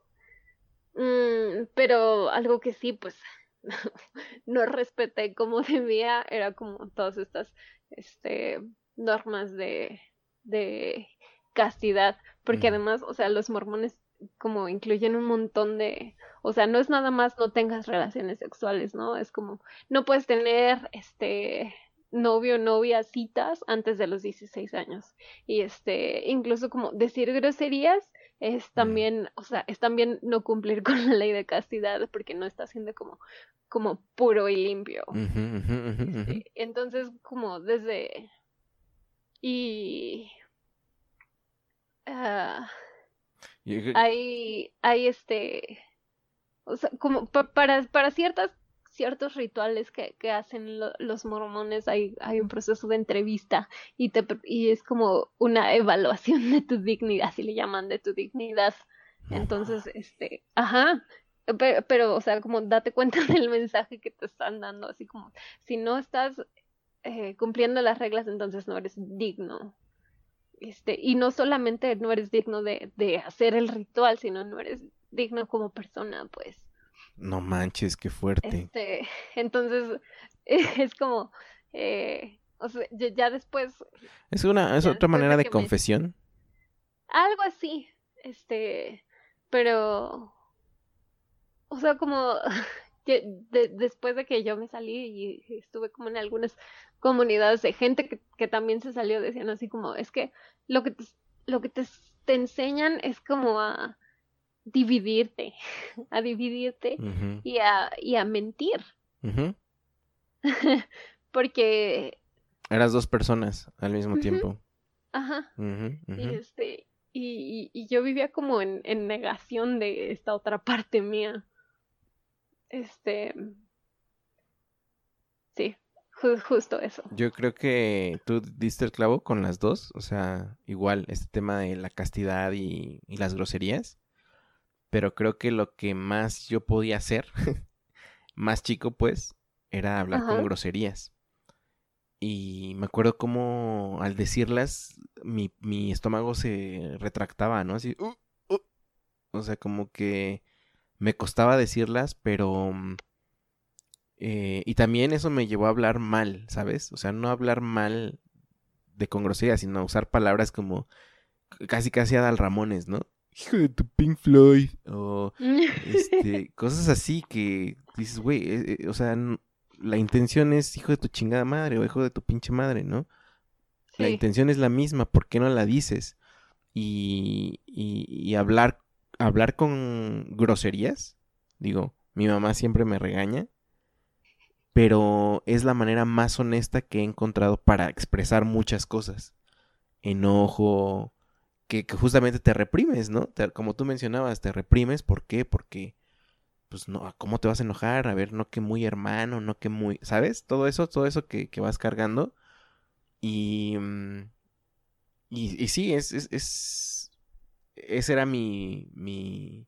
S2: Mm, pero algo que sí, pues [laughs] no respeté como debía, era como todas estas este, normas de, de castidad, porque además, o sea, los mormones como incluyen un montón de, o sea, no es nada más no tengas relaciones sexuales, ¿no? Es como, no puedes tener, este, novio, novia, citas antes de los 16 años. Y este, incluso como decir groserías es también, o sea, es también no cumplir [laughs] con la ley de castidad porque no está siendo como, como puro y limpio. Este, entonces, como desde... Y... Ah, hay, hay este, o sea, como para, para ciertas, ciertos rituales que, que hacen los mormones, hay, hay un proceso de entrevista y, te, y es como una evaluación de tu dignidad, si le llaman de tu dignidad. Entonces, este, ajá, pero, pero, o sea, como date cuenta [laughs] del mensaje que te están dando, así como, si no estás eh, cumpliendo las reglas, entonces no eres digno este, y no solamente no eres digno de, de hacer el ritual, sino no eres digno como persona, pues.
S1: No manches, qué fuerte.
S2: Este, [laughs] entonces, [laughs] es como, eh, o sea, ya, después...
S1: Es una, es otra manera de, confesión.
S2: Algo así, este, pero, o sea, como [laughs] que después de que yo me salí y estuve como en algunas comunidades de gente que, que también se salió, decían así como, es que lo que te, lo que te, te enseñan es como a dividirte, [laughs] a dividirte y, a, y a mentir. [laughs] Porque...
S1: Eras dos personas al mismo tiempo.
S2: Ajá. Y este... Y, y, yo vivía como en, en negación de esta otra parte mía. Este. Sí, justo eso.
S1: Yo creo que tú diste el clavo con las dos. O sea, igual, este tema de la castidad y, las groserías. Pero creo que lo que más yo podía hacer, [laughs] más chico pues, era hablar con groserías. Y me acuerdo cómo al decirlas, mi, mi estómago se retractaba, ¿no? Así, uh, uh". o sea, como que me costaba decirlas, pero... Mm, eh, y también eso me llevó a hablar mal, ¿sabes? O sea, no hablar mal de con grosería, sino usar palabras como casi casi Adal Ramones, ¿no? Hijo de tu Pink Floyd. O este, [laughs] cosas así que dices, güey, eh, eh, o sea, la intención es hijo de tu chingada madre o hijo de tu pinche madre, ¿no? La intención es la misma, ¿por qué no la dices? Y, y, y hablar hablar con groserías. Digo, mi mamá siempre me regaña. Pero es la manera más honesta que he encontrado para expresar muchas cosas. Enojo, que, justamente te reprimes, ¿no? como tú mencionabas, te reprimes. ¿Por qué? Porque, pues, no, ¿cómo te vas a enojar? A ver, no que muy hermano, no que muy, ¿sabes? Todo eso, todo eso que, que vas cargando. Y, mm, y, sí, es, es, ese era mi, mi,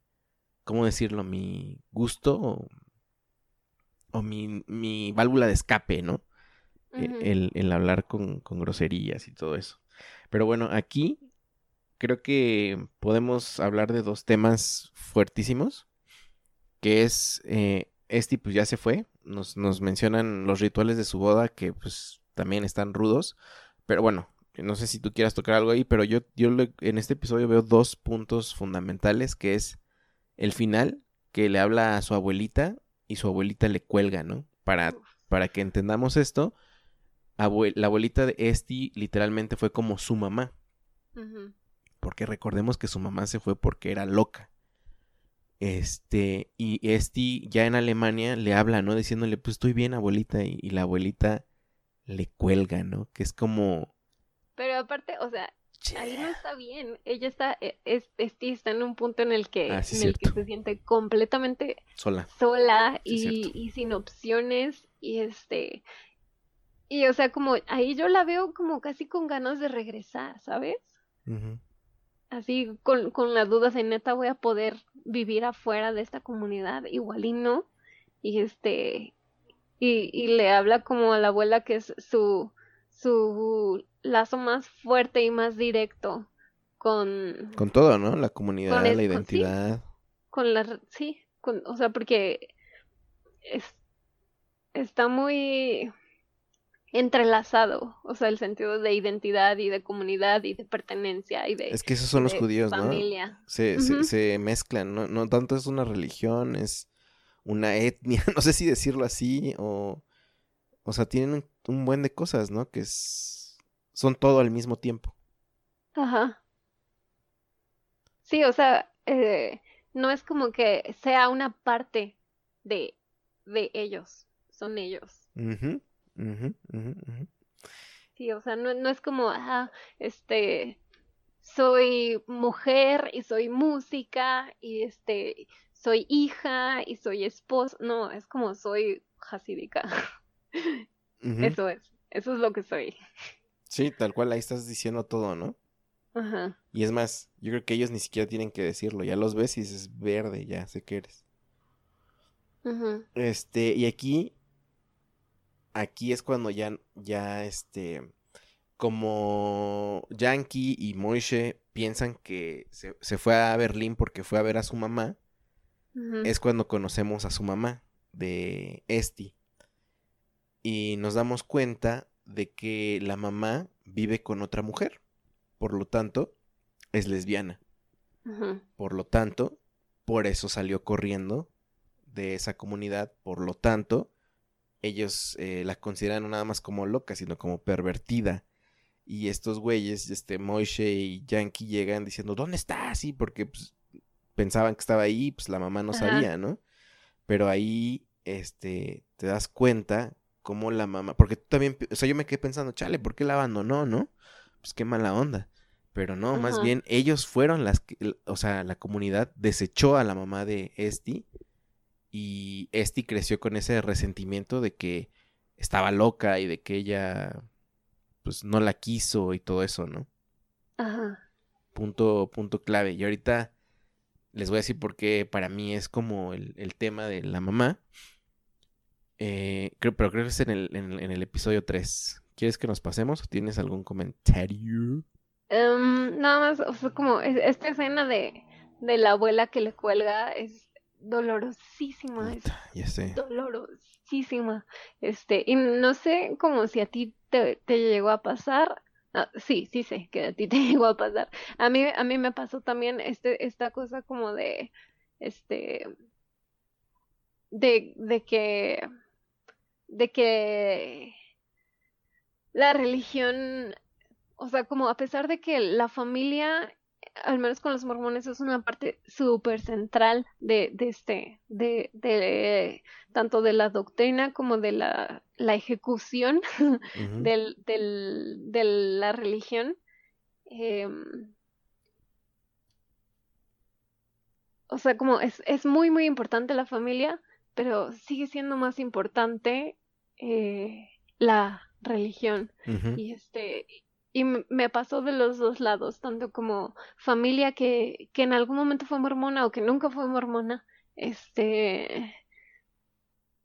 S1: ¿cómo decirlo? Mi gusto o, mi, mi, válvula de escape, ¿no? E, el, el, hablar con, con, groserías y todo eso. Pero bueno, aquí creo que podemos hablar de dos temas fuertísimos, que es, eh, este pues ya se fue, nos, nos mencionan los rituales de su boda que pues también están rudos. Pero bueno, no sé si tú quieras tocar algo ahí, pero yo, yo en este episodio veo dos puntos fundamentales, que es el final, que le habla a su abuelita y su abuelita le cuelga, ¿no? Para, para que entendamos esto, la abuelita de Esti literalmente fue como su mamá. Porque recordemos que su mamá se fue porque era loca. Este, y Esti ya en Alemania le habla, ¿no? Diciéndole, pues estoy bien, abuelita. Y, la abuelita le cuelga, ¿no? Que es como.
S2: Pero aparte, o sea, ahí no está bien. Ella está, e, es, está en un punto en el que,
S1: ah,
S2: en el que se siente completamente
S1: sola.
S2: Sola y, y sin opciones. Y este. Y o sea, como ahí yo la veo como casi con ganas de regresar, ¿sabes? Así con, con la duda de neta voy a poder vivir afuera de esta comunidad, igual y no. Y este, y, y le habla como a la abuela que es su, su lazo más fuerte y más directo con...
S1: Con todo, ¿no? La comunidad, la identidad.
S2: Con, la... Sí, con, o sea, porque es, está muy entrelazado, o sea, el sentido de identidad y de comunidad y de pertenencia y de...
S1: Es que esos son los judíos,
S2: familia.
S1: ¿no? Se, se, mezclan, ¿no? No tanto es una religión, es una etnia, [laughs] no sé si decirlo así, o... O sea, tienen un, buen de cosas, ¿no? Que es... son todo al mismo tiempo.
S2: Ajá. Sí, o sea, eh, no es como que sea una parte de, de ellos, son ellos. Sí, o sea, no, no es como, ah, este, soy mujer y soy música y este, soy hija y soy esposa. No, es como soy [laughs] Eso es, eso es lo que soy.
S1: Sí, tal cual, ahí estás diciendo todo, ¿no?
S2: Ajá.
S1: Y es más, yo creo que ellos ni siquiera tienen que decirlo, ya los ves y dices verde, ya sé que eres. Este, y aquí aquí es cuando ya, ya, este, como Yankee y Moishe piensan que se, fue a Berlín porque fue a ver a su mamá, es cuando conocemos a su mamá, de Esti. Y nos damos cuenta de que la mamá vive con otra mujer. Por lo tanto, es lesbiana. Por lo tanto, por eso salió corriendo de esa comunidad. Por lo tanto, ellos eh, la consideran no nada más como loca, sino como pervertida. Y estos güeyes, este Moishe y Yankee llegan diciendo, ¿dónde está? Sí, porque pues, pensaban que estaba ahí, pues la mamá no sabía, ¿no? Pero ahí, este, te das cuenta cómo la mamá, porque tú también, o sea, yo me quedé pensando, chale, ¿por qué la abandonó, no? Pues qué mala onda. Pero no, más bien ellos fueron las que, o sea, la comunidad desechó a la mamá de Esti y Esti creció con ese resentimiento de que estaba loca y de que ella pues no la quiso y todo eso, ¿no?
S2: Ajá.
S1: Punto, punto clave. Y ahorita les voy a decir por qué para mí es como el, tema de la mamá. Eh, creo, pero creo que es en el, en, el episodio 3. ¿Quieres que nos pasemos tienes algún comentario?
S2: Um, nada más, o sea, como esta escena de, de la abuela que le cuelga es dolorosísima. Es dolorosísima. Este, y no sé como si a ti te, llegó a pasar. sí, sí sé que a ti te [laughs] llegó a pasar. A mí, a mí me pasó también este, esta cosa como de, este, de, de que, de que la religión, o sea, como a pesar de que la familia al menos con los mormones, es una parte súper central de, de, este, de, de, tanto de la doctrina como de la, la ejecución [laughs] del, del, de la religión. Em, o sea, como es, es muy, muy importante la familia, pero sigue siendo más importante eh, la religión. Y este, y me pasó de los dos lados, tanto como familia que, que en algún momento fue mormona o que nunca fue mormona, este,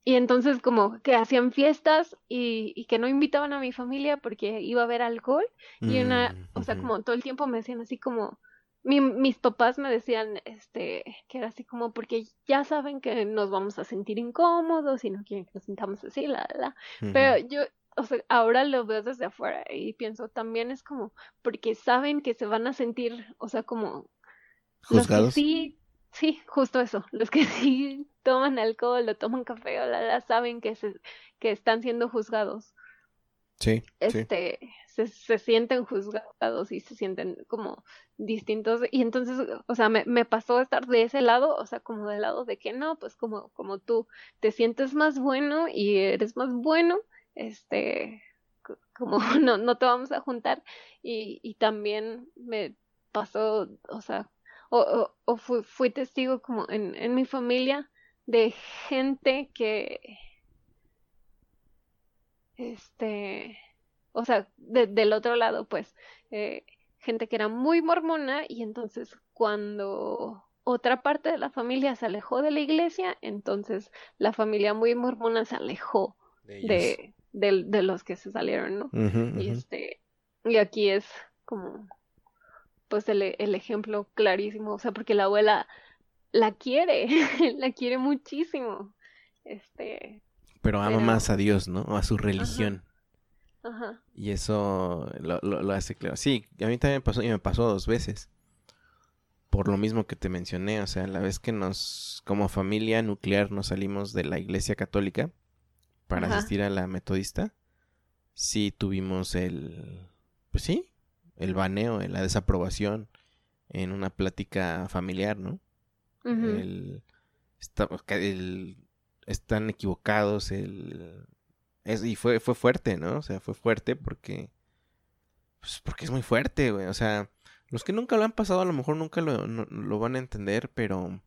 S2: y entonces como que hacían fiestas y, y, que no invitaban a mi familia porque iba a haber alcohol y una, mm, o sea, como todo el tiempo me decían así como, mi, mis papás me decían, este, que era así como porque ya saben que nos vamos a sentir incómodos y no quieren que nos sintamos así, la, la, pero yo o sea, ahora lo veo desde afuera y pienso, también es como, porque saben que se van a sentir, o sea, como...
S1: Juzgados.
S2: sí, sí, justo eso, los que [laughs] sí toman alcohol o toman café o la, la saben que, se, que están siendo juzgados.
S1: Sí,
S2: este, Se, se, sienten juzgados y se sienten como distintos. Y entonces, o sea, me, me, pasó estar de ese lado, o sea, como del lado de que no, pues como, como tú te sientes más bueno y eres más bueno, este, como [laughs] no, no te vamos a juntar. Y, y también me pasó, o sea, o, o, fui, fui, testigo como en, en mi familia de gente que este, o sea, del otro lado, pues, eh, gente que era muy mormona y entonces cuando otra parte de la familia se alejó de la iglesia, entonces la familia muy mormona se alejó de, de, los que se salieron, ¿no? Y este, y aquí es como, pues el, el ejemplo clarísimo, o sea, porque la abuela la quiere, [laughs] la quiere muchísimo. Este,
S1: pero ama más a Dios, ¿no? O a su religión.
S2: Ajá.
S1: Y eso lo, lo, hace claro. Sí, a mí también me pasó y me pasó dos veces. Por lo mismo que te mencioné, o sea, la vez que nos, como familia nuclear, nos salimos de la iglesia católica para asistir a la metodista, sí tuvimos el, pues sí, el baneo, la desaprobación en una plática familiar, ¿no? el, el, están equivocados, el... Es, y fue, fue fuerte, ¿no? O sea, fue fuerte porque... Pues porque es muy fuerte, güey. O sea, los que nunca lo han pasado a lo mejor nunca lo, lo van a entender, pero...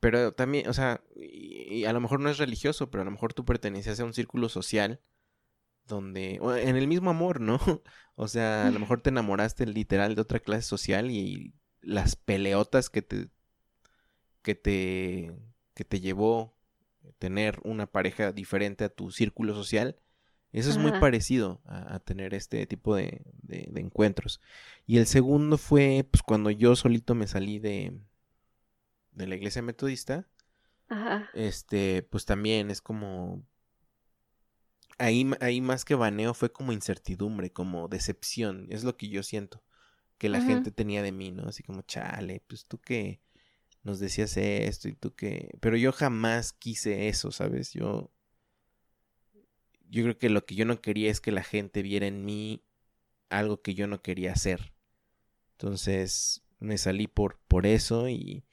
S1: Pero también, o sea, y, a lo mejor no es religioso, pero a lo mejor tú perteneces a un círculo social donde, en el mismo amor, ¿no? [laughs] O sea, a lo mejor te enamoraste literal de otra clase social y las peleotas que te, que te, que te llevó tener una pareja diferente a tu círculo social, eso es muy parecido a, tener este tipo de, de, encuentros. Y el segundo fue pues, cuando yo solito me salí de, de la iglesia metodista.
S2: Ajá.
S1: Este, pues también es como. Ahí, ahí más que baneo fue como incertidumbre, como decepción. Es lo que yo siento que la gente tenía de mí, ¿no? Así como, chale, pues tú que nos decías esto y tú que... Pero yo jamás quise eso, ¿sabes? Yo... Yo creo que lo que yo no quería es que la gente viera en mí algo que yo no quería hacer. Entonces me salí por, por eso y,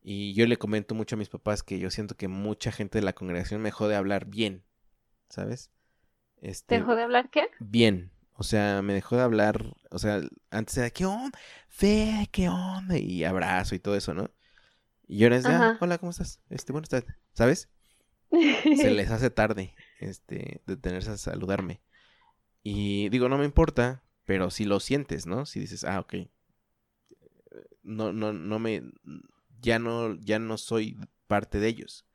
S1: y yo le comento mucho a mis papás que yo siento que mucha gente de la congregación me dejó de hablar bien, ¿sabes?
S2: Este, ¿Dejó de hablar qué?
S1: Bien. O sea, me dejó de hablar, o sea, antes era, ¿qué onda? Fe, ¿qué onda? Y abrazo y todo eso, ¿no? Y ahora es de, ah, hola, ¿cómo estás? Este, buenas tardes, ¿sabes? Se les hace tarde, este, detenerse a saludarme. Y digo, no me importa, pero si lo sientes, ¿no? Si dices, ah, ok. No, no, no me, ya no, ya no soy parte de ellos.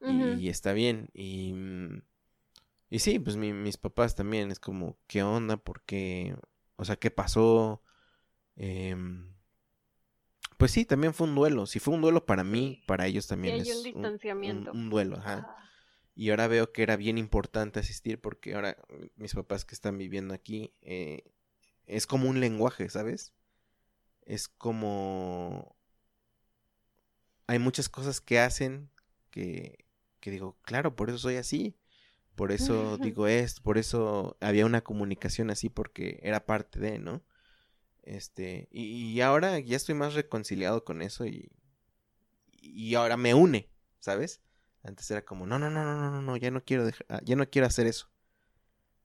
S1: y, está bien. Y mm, y sí, pues mis papás también es como, ¿qué onda? ¿Por qué? O sea, ¿qué pasó? Em, pues sí, también fue un duelo. Si fue un duelo para mí, para ellos también es
S2: un distanciamiento.
S1: Un, duelo, ajá. Y ahora veo que era bien importante asistir porque ahora mis papás que están viviendo aquí eh, es como un lenguaje, ¿sabes? Es como... Hay muchas cosas que hacen que, que digo, claro, por eso soy así. Por eso [laughs] digo esto, por eso había una comunicación así porque era parte de, ¿no? Este, y, ahora ya estoy más reconciliado con eso y, y ahora me une, ¿sabes? Antes era como, no, no, no, no, no, no, ya no quiero dejar, ah, ya no quiero hacer eso.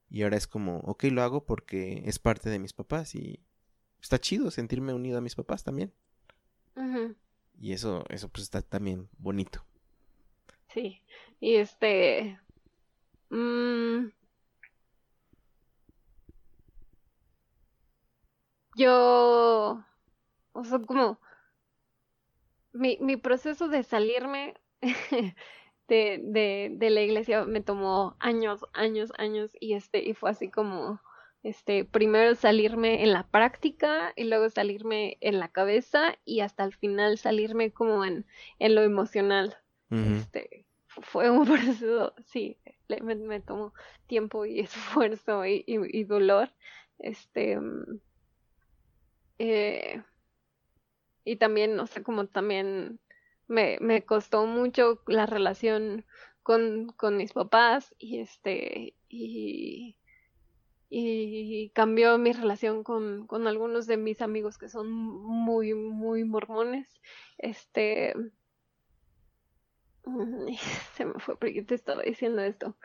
S1: Y ahora es como, ok, lo hago porque es parte de mis papás y está chido sentirme unido a mis papás también. Y eso, eso pues está también bonito.
S2: Sí, y este, Mm. Yo, o sea, como mi, mi proceso de salirme [laughs] de, de, de la iglesia me tomó años, años, años y este, y fue así como, este, primero salirme en la práctica y luego salirme en la cabeza y hasta el final salirme como en, en lo emocional. Este, fue un [laughs] proceso, sí, me, tomó tiempo y esfuerzo y, dolor. Este, mm, eh, y también, no sé, como también me, me costó mucho la relación con, con mis papás y este, y, y cambió mi relación con, con algunos de mis amigos que son muy, muy mormones. Este, [laughs] se me fue porque te estaba diciendo esto.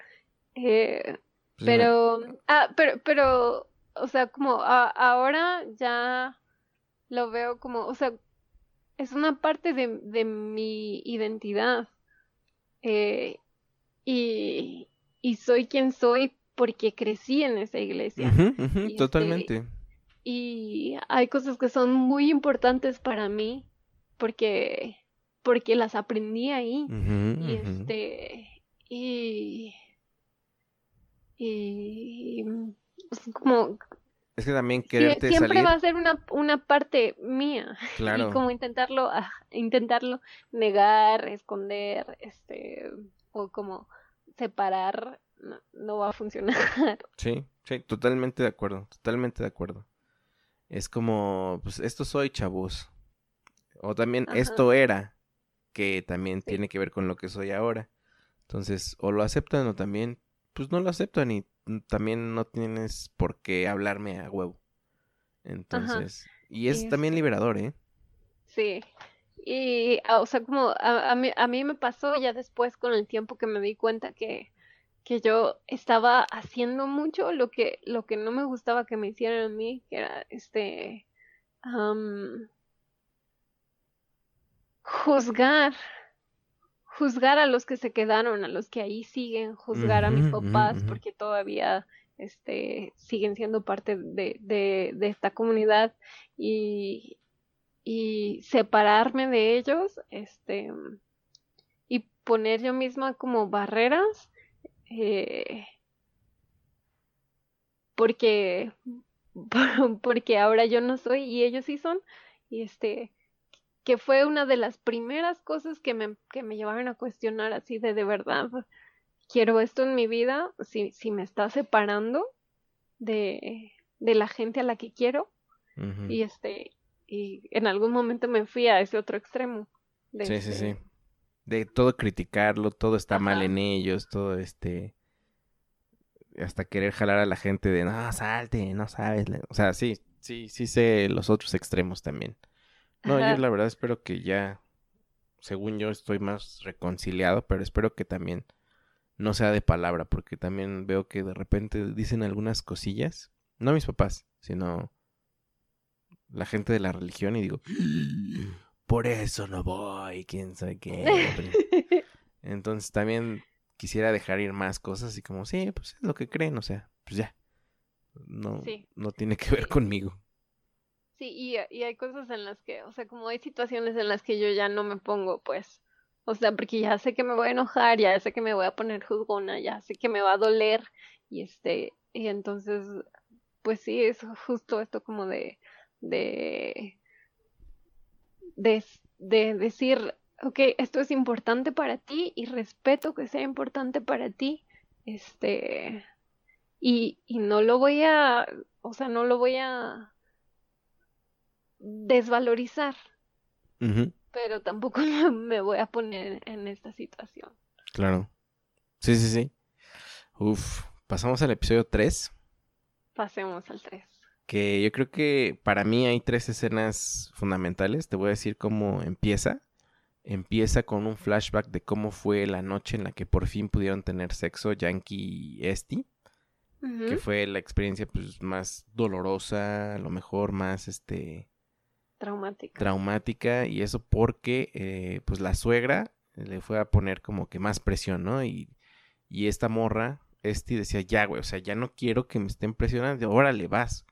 S2: Eh, pero, ah, pero, pero, o sea, como ahora ya lo veo como, o sea, es una parte de, de mi identidad. Eh, y, y soy quien soy porque crecí en esa iglesia.
S1: Este, totalmente.
S2: y hay cosas que son muy importantes para mí porque porque las aprendí ahí. y este y y pues, como
S1: es que también quererte
S2: siempre va a ser una, una parte mía [laughs] claro. y como intentarlo ah, intentarlo negar esconder este o como separar no, va a funcionar. [laughs]
S1: Sí, sí, totalmente de acuerdo, totalmente de acuerdo. Es como, pues esto soy, chavos. O también esto era, que también tiene que ver con lo que soy ahora. Entonces, o lo aceptan o también, pues no lo aceptan y también no tienes por qué hablarme a huevo. Entonces, y es también liberador, ¿eh?
S2: Sí. Y, ah, o sea, como a, mí, a mí me pasó ya después con el tiempo que me di cuenta que, que yo estaba haciendo mucho lo que, lo que no me gustaba que me hicieran a mí, que era este juzgar, juzgar a los que se quedaron, a los que ahí siguen, juzgar a mis papás porque todavía este, siguen siendo parte de, de, de esta comunidad y, y separarme de ellos, este, y poner yo misma como barreras eh, porque, [laughs] porque ahora yo no soy y ellos sí son, y este, que fue una de las primeras cosas que me, que me llevaron a cuestionar así de de verdad, quiero esto en mi vida, si, si me está separando de, de la gente a la que quiero, y este, y en algún momento me fui a ese otro extremo.
S1: sí, sí, sí. Este de todo criticarlo, todo está mal en ellos, todo este hasta querer jalar a la gente de no, salte, no sabes. O sea, sí, sí, sí sé los otros extremos también. No, yo la verdad espero que ya, según yo, estoy más reconciliado, pero espero que también no sea de palabra, porque también veo que de repente dicen algunas cosillas, no mis papás, sino la gente de la religión y digo, [gasps] por eso no voy, quién sabe qué. [laughs] Entonces también quisiera dejar ir más cosas y como, sí, pues es lo que creen, o sea, pues ya. No, no tiene que ver conmigo.
S2: Sí, y, y hay cosas en las que, o sea, como hay situaciones en las que yo ya no me pongo, pues, o sea, porque ya sé que me voy a enojar, ya sé que me voy a poner juzgona, ya sé que me va a doler, y este, y entonces, pues sí, es justo esto como de, de de, decir, ok, esto es importante para ti y respeto que sea importante para ti, este, y, y no lo voy a, o sea, no lo voy a desvalorizar, pero tampoco [laughs] me voy a poner en esta situación.
S1: Claro. Sí, sí, sí. Uf, pasamos al episodio 3.
S2: Pasemos al 3
S1: que yo creo que para mí hay tres escenas fundamentales. Te voy a decir cómo empieza. Empieza con un flashback de cómo fue la noche en la que por fin pudieron tener sexo Yankee y Esti. Que fue la experiencia pues más dolorosa, a lo mejor más este...
S2: Traumática.
S1: Traumática. Y eso porque pues, pues la suegra le fue a poner como que más presión, ¿no? Y, y esta morra, Esti decía, ya, güey, o sea, ya no quiero que me estén presionando, órale, vas.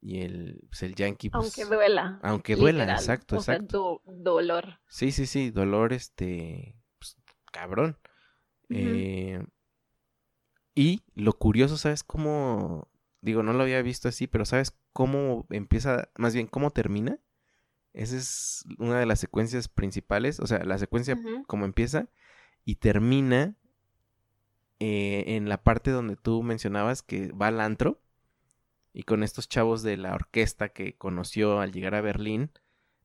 S1: Y el, pues el yankee.
S2: Pues, aunque duela.
S1: Aunque duela, exacto, exacto.
S2: dolor.
S1: Sí, sí, sí, dolor, este. Pues, cabrón. eh, y lo curioso, ¿sabes cómo? Digo, no lo había visto así, pero ¿sabes cómo empieza? Más bien, ¿cómo termina? Esa es una de las secuencias principales. O sea, la secuencia como empieza. y termina eh, en la parte donde tú mencionabas que va al antro y con estos chavos de la orquesta que conoció al llegar a Berlín,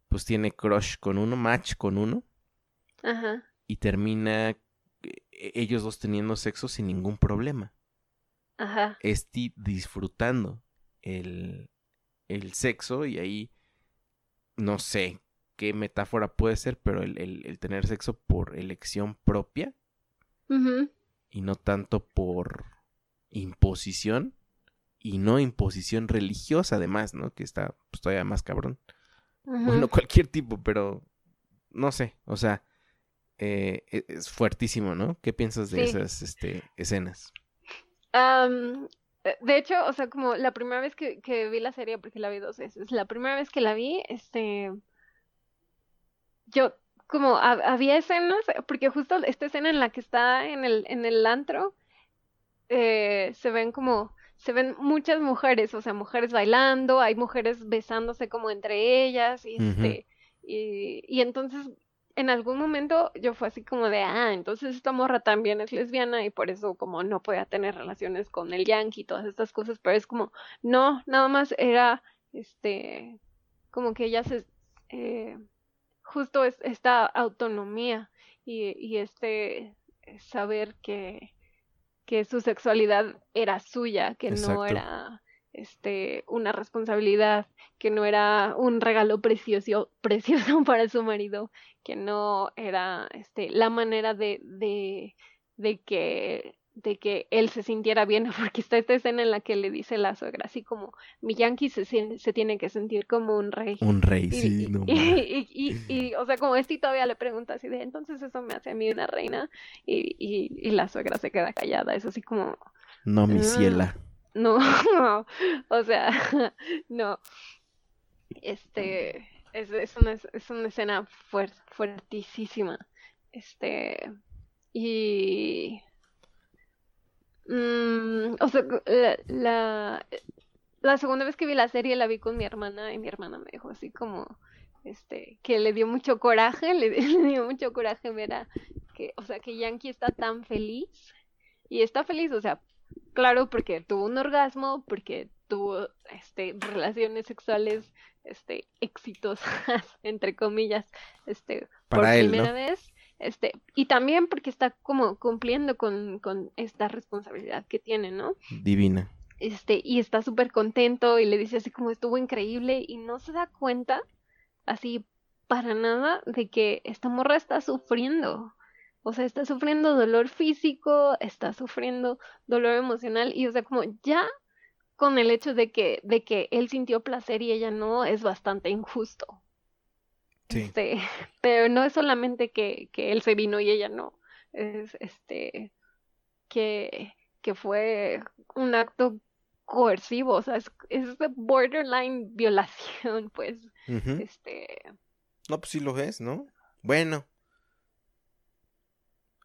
S1: pues tiene crush con uno, match con uno.
S2: Ajá.
S1: Y termina eh, ellos dos teniendo sexo sin ningún problema.
S2: Ajá.
S1: Esti disfrutando el, el sexo y ahí no sé qué metáfora puede ser, pero el, el, tener sexo por elección propia y no tanto por imposición y no imposición religiosa además, ¿no? Que está pues, todavía más cabrón. Bueno, [laughs] cualquier tipo, pero no sé, o sea, eh, e, es fuertísimo, ¿no? ¿Qué piensas de esas este, escenas?
S2: De hecho, o sea, como la primera vez que, que, vi la serie, porque la vi dos veces, la primera vez que la vi, este, yo, como había escenas, porque justo esta escena en la que está en el, en el antro, eh, se ven como, se ven muchas mujeres, o sea, mujeres bailando, hay mujeres besándose como entre ellas, y este, y, y entonces en algún momento yo fue así como de, ah, entonces esta morra también es lesbiana y por eso como no podía tener relaciones con el yankee y todas estas cosas, pero es como, no, nada más era, este, como que ella se, eh, justo es, esta autonomía y, y este saber que, que su sexualidad era suya, que no era este, una responsabilidad, que no era un regalo precioso, precioso [laughs] para su marido, que no era este, la manera de, de, de que de que él se sintiera bien, [laughs] porque está esta escena en la que le dice la suegra, así como mi yankee se, se tiene que sentir como un rey.
S1: Un rey, sí, no.
S2: Y, y, y, o sea, como este todavía le pregunta así de, entonces eso me hace a mí una reina, y, y, la suegra se queda callada, es así como...
S1: No, mi ciela.
S2: No, [laughs] o sea, [laughs] no. Este, es, es, una, es una escena fuertísima. Este, y... Mm, o sea, la, la, segunda vez que vi la serie la vi con mi hermana y mi hermana me dijo así como, este, que le dio mucho coraje, [laughs] le, le dio mucho coraje ver que, o sea, que Yankee está tan feliz y está feliz, o sea, Claro, porque tuvo un orgasmo, porque tuvo este, relaciones sexuales este, exitosas, [laughs] entre comillas, este, por primera vez. Este, y también porque está como cumpliendo con, con esta responsabilidad que tiene, ¿no?
S1: Divina.
S2: Este, y está súper contento y le dice así como estuvo increíble y no se da cuenta, así para nada, de que esta morra está sufriendo. O sea, está sufriendo dolor físico, está sufriendo dolor emocional y o sea, como ya con el hecho de que de que él sintió placer y ella no es bastante injusto. Sí. Este, [laughs] pero no es solamente que, que él se vino y ella no. Es este que, que fue un acto coercivo, o sea, es, es borderline violación, [laughs] pues. Este.
S1: No, pues sí lo es, ¿no? Bueno,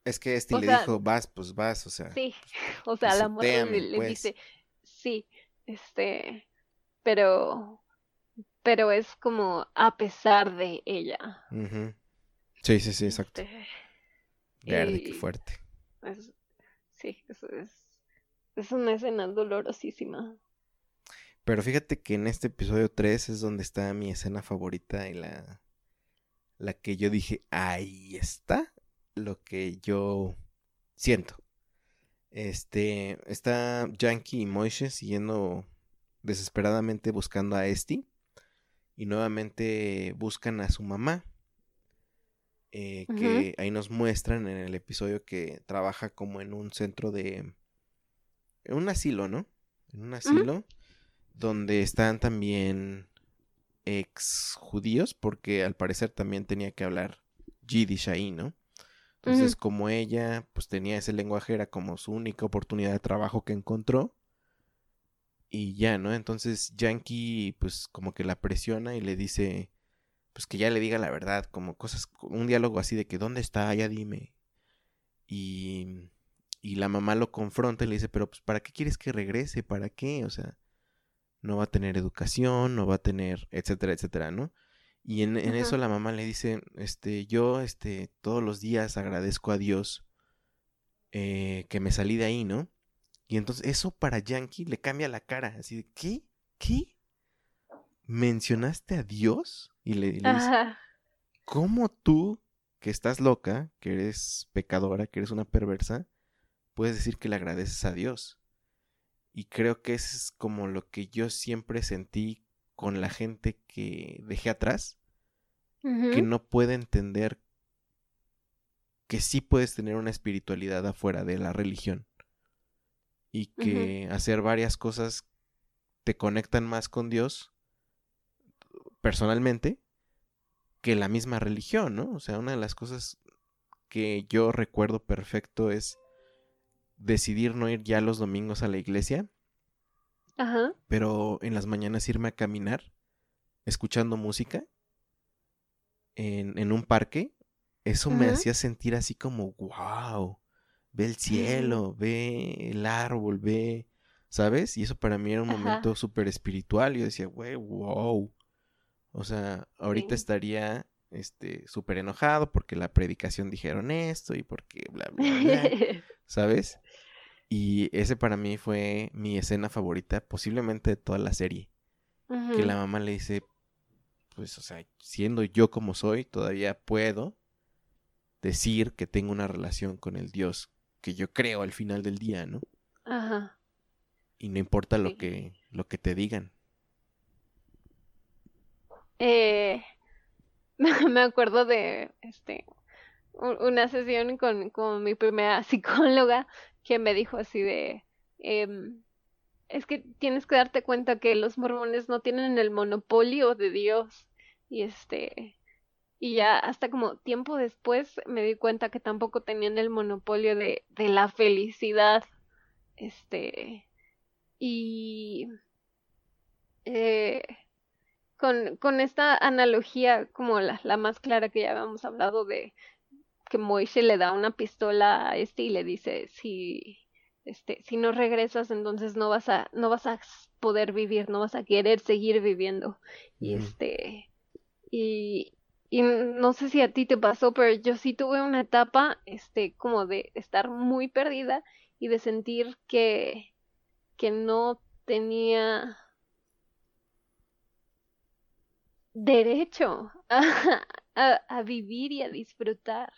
S1: es que este le dijo, vas, pues vas, o sea.
S2: Sí, [laughs] o sea, la mujer le, pues. dice, sí, este, pero, pero es como a pesar de ella.
S1: Sí, sí, sí, exacto. Este, Verde, qué fuerte.
S2: sí, eso es, es una escena dolorosísima.
S1: Pero fíjate que en este episodio 3 es donde está mi escena favorita y la, la que yo dije, ahí está lo que yo siento. Este, está Yankee y Moishe siguiendo desesperadamente buscando a Esti. Y nuevamente buscan a su mamá. Eh, que ahí nos muestran en el episodio que trabaja como en un centro de... En un asilo, ¿no? En un asilo donde están también ex judíos, porque al parecer también tenía que hablar Yiddish ahí, ¿no? Entonces, como ella, pues tenía ese lenguaje, era como su única oportunidad de trabajo que encontró. Y ya, ¿no? Entonces, Yankee, pues como que la presiona y le dice, pues que ya le diga la verdad, como cosas, un diálogo así de que, ¿dónde está? Ya dime. Y, y la mamá lo confronta y le dice, pero pues, ¿para qué quieres que regrese? ¿Para qué? O sea, no va a tener educación, no va a tener, etcétera, etcétera, ¿no? Y en, eso la mamá le dice, este, yo, este, todos los días agradezco a Dios eh, que me salí de ahí, ¿no? Y entonces eso para Yankee le cambia la cara, así de, ¿qué? ¿Qué? ¿Mencionaste a Dios? Y le, dice, ¿cómo tú, que estás loca, que eres pecadora, que eres una perversa, puedes decir que le agradeces a Dios? Y creo que es como lo que yo siempre sentí con la gente que dejé atrás, que no puede entender que sí puedes tener una espiritualidad afuera de la religión y que hacer varias cosas te conectan más con Dios personalmente que la misma religión, ¿no? O sea, una de las cosas que yo recuerdo perfecto es decidir no ir ya los domingos a la iglesia, Ajá. pero en las mañanas irme a caminar escuchando música en, en un parque, eso me hacía sentir así como, wow, ve el cielo, ve el árbol, ve, ¿sabes? Y eso para mí era un momento súper espiritual. Yo decía, güey, wow. O sea, ahorita estaría este súper enojado porque la predicación dijeron esto y porque bla bla bla, [laughs] ¿sabes? Y ese para mí fue mi escena favorita, posiblemente de toda la serie. Que la mamá le dice, pues, o sea, siendo yo como soy, todavía puedo decir que tengo una relación con el Dios que yo creo al final del día, ¿no? Ajá. Y no importa lo que, lo que te digan.
S2: Eh, [laughs] me acuerdo de este una sesión con, con mi primera [laughs] psicóloga que me dijo así de em, es que tienes que darte cuenta que los mormones no tienen el monopolio de Dios y este y ya hasta como tiempo después me di cuenta que tampoco tenían el monopolio de, de la felicidad. Este. Y. Eh, con, con, esta analogía, como la, la, más clara que ya habíamos hablado de que Moishe le da una pistola a este y le dice si este si no regresas entonces no vas a no vas a poder vivir no vas a querer seguir viviendo y este y, y no sé si a ti te pasó, pero yo sí tuve una etapa, este, como de estar muy perdida y de sentir que, que no tenía derecho [laughs] a, a, vivir y a disfrutar,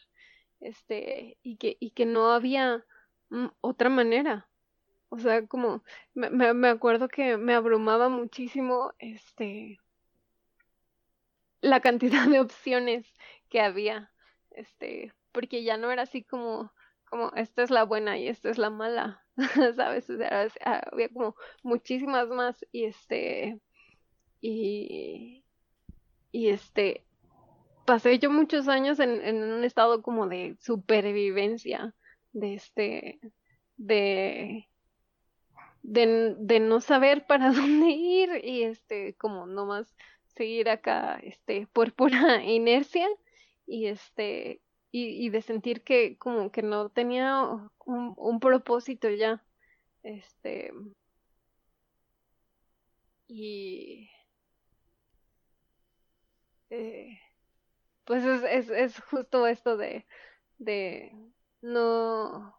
S2: este, y que, y que no había mm, otra manera. O sea, como me, me acuerdo que me abrumaba muchísimo, este, la cantidad [laughs] de opciones que había, este, porque ya no era así como, como esta es la buena y esta es la mala, [laughs] ¿sabes? O sea, había como muchísimas más y este, y, y este, pasé yo muchos años en, un estado como de supervivencia, de este, de, de, no saber para [laughs] dónde ir y este, como nomás seguir acá este por pura [laughs] inercia y este y, de sentir que como que no tenía un, un propósito ya este y eh, pues es, es, es justo esto de de no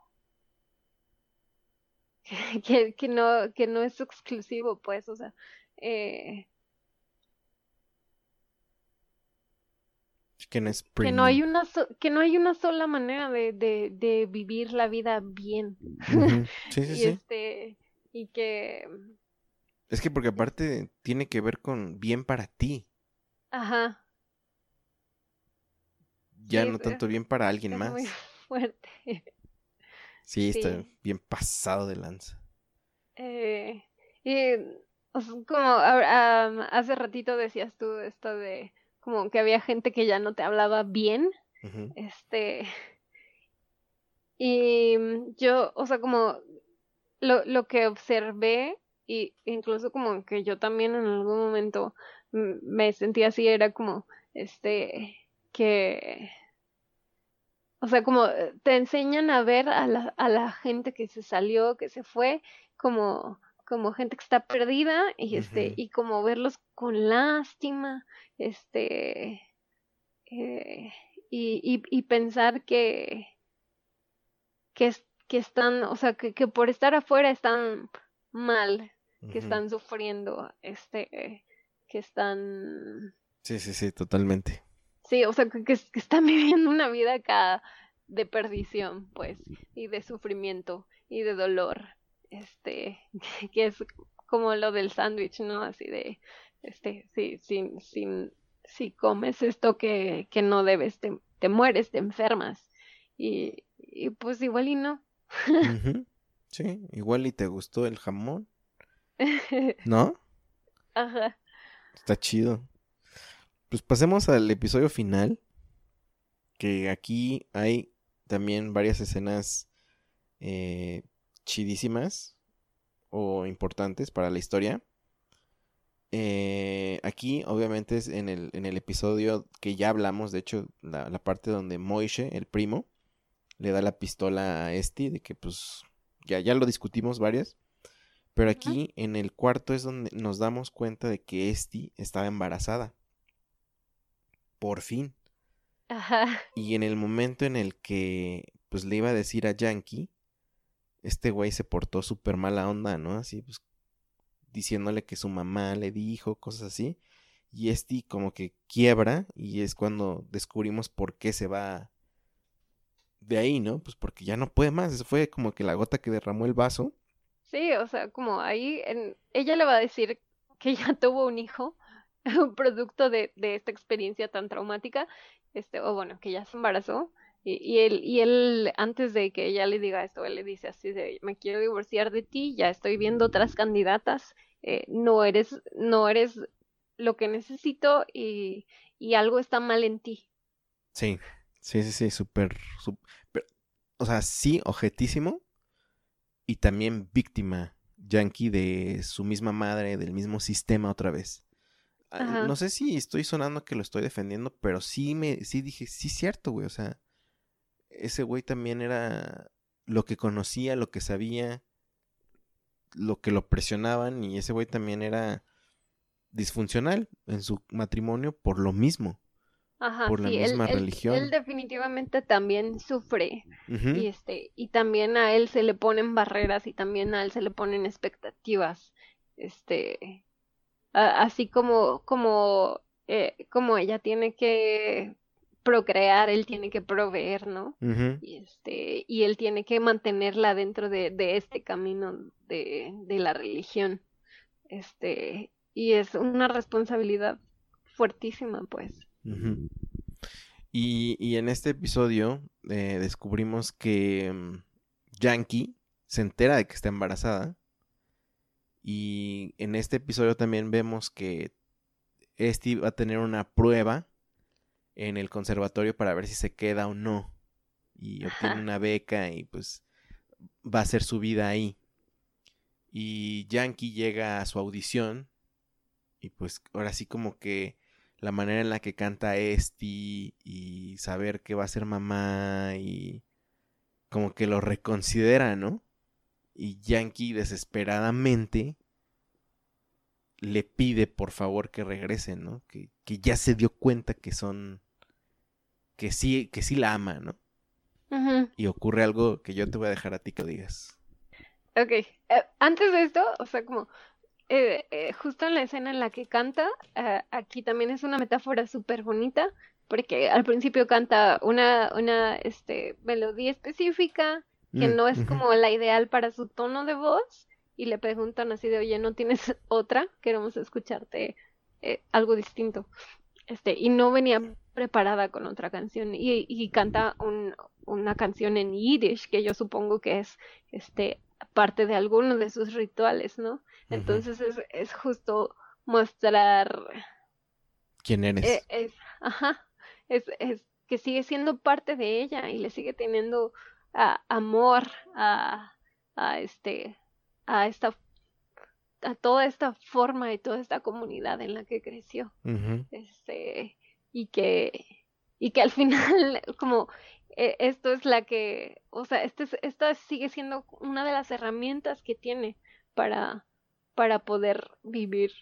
S2: [laughs] que, que no que no es exclusivo pues o sea eh,
S1: que no
S2: que no hay una que no hay una sola manera de, de, de vivir la vida bien. [laughs]
S1: Sí sí
S2: y este y que
S1: es que porque aparte tiene que ver con bien para ti.
S2: Ajá
S1: ya no tanto bien para alguien más
S2: muy [laughs] fuerte.
S1: Sí, está bien pasado de lanza.
S2: Eh, y como hace ratito decías tú esto de como que había gente que ya no te hablaba bien, este, [laughs] y yo, o sea, como lo, lo que observé, y incluso como que yo también en algún momento me sentía así, era como, este, que, o sea, como te enseñan a ver a la, a la gente que se salió, que se fue, como como gente que está perdida y este y como verlos con lástima este eh, y, y, y, pensar que que, que están, o sea, que, que por estar afuera están mal, que están sufriendo, este, que están...
S1: Sí, sí, sí, totalmente.
S2: Sí, o sea, que, que están [laughs] viviendo una vida acá de perdición, pues, y de sufrimiento y de dolor, este, [laughs] que es como lo del sándwich, ¿no? Así de, este, si, si, si, si comes esto que, que no debes, te, te, mueres, te enfermas. Y, y pues igual y no.
S1: Sí, igual y te gustó el jamón. [laughs] ¿No?
S2: Ajá.
S1: Está chido. Pues pasemos al episodio final. Que aquí hay también varias escenas eh, chidísimas o importantes para la historia. Eh, aquí, obviamente, es en el, en el episodio que ya hablamos, de hecho, la, parte donde Moishe, el primo, le da la pistola a Esti, de que pues ya, ya lo discutimos varias. Pero aquí en el cuarto es donde nos damos cuenta de que Esti estaba embarazada. Por fin.
S2: Ajá.
S1: Y en el momento en el que pues le iba a decir a Yankee, este güey se portó súper mala onda, ¿no? Así pues diciéndole que su mamá le dijo, cosas así. Y Esti como que quiebra y es cuando descubrimos por qué se va de ahí, ¿no? Pues porque ya no puede más. Eso fue como que la gota que derramó el vaso.
S2: Sí, o sea, como ahí en... ella le va a decir que ya tuvo un hijo, [laughs] producto de, de esta experiencia tan traumática, este, o bueno, que ya se embarazó. Y, él, y él, antes de que ella le diga esto, él le dice así de, me quiero divorciar de ti, ya estoy viendo otras candidatas, eh, no eres, no eres lo que necesito y, y algo está mal en ti.
S1: Sí, sí, sí, sí, súper, o sea, sí, objetísimo, y también víctima yankee de su misma madre, del mismo sistema otra vez. Ah, no sé si estoy sonando que lo estoy defendiendo, pero sí me, sí dije, sí cierto, güey, o sea, ese güey también era lo que conocía, lo que sabía, lo que lo presionaban y ese güey también era disfuncional en su matrimonio por lo mismo.
S2: Ajá,
S1: por la misma religión.
S2: Él, definitivamente también sufre y este y también a él se le ponen barreras y también a él se le ponen expectativas, este, así como como eh, como ella tiene que procrear, él tiene que proveer, ¿no? Y este y él tiene que mantenerla dentro de, de este camino de, de la religión, este y es una responsabilidad fuertísima, pues
S1: y, en este episodio eh, descubrimos que mm, Yankee se entera de que está embarazada. Y en este episodio también vemos que Este va a tener una prueba en el conservatorio para ver si se queda o no. Y obtiene una beca y pues va a hacer su vida ahí. Y Yankee llega a su audición y pues ahora sí como que la manera en la que canta Esti y saber que va a ser mamá y como que lo reconsidera, ¿no? Y Yankee desesperadamente le pide por favor que regrese, ¿no? Que, que ya se dio cuenta que son, que sí, que sí la ama, ¿no? Y ocurre algo que yo te voy a dejar a ti que digas.
S2: Ok, eh, antes de esto, o sea, como eh, eh, justo en la escena en la que canta, aquí también es una metáfora súper bonita, porque al principio canta una, una este, melodía específica que mm, no es como la ideal para su tono de voz, y le preguntan así de, oye, ¿no tienes [laughs] otra? Queremos escucharte algo distinto. Este, y no venía preparada con otra canción, y, y canta un, una canción en yiddish, que yo supongo que es este parte de alguno de sus rituales, ¿no? Entonces es, es justo mostrar
S1: quién eres.
S2: E, es, ajá, es, es que sigue siendo parte de ella y le sigue teniendo amor a, a este a esta a toda esta forma y toda esta comunidad en la que creció este y que y que al [laughs] final como e, esto es la que o sea este esta sigue siendo una de las herramientas que tiene para para poder vivir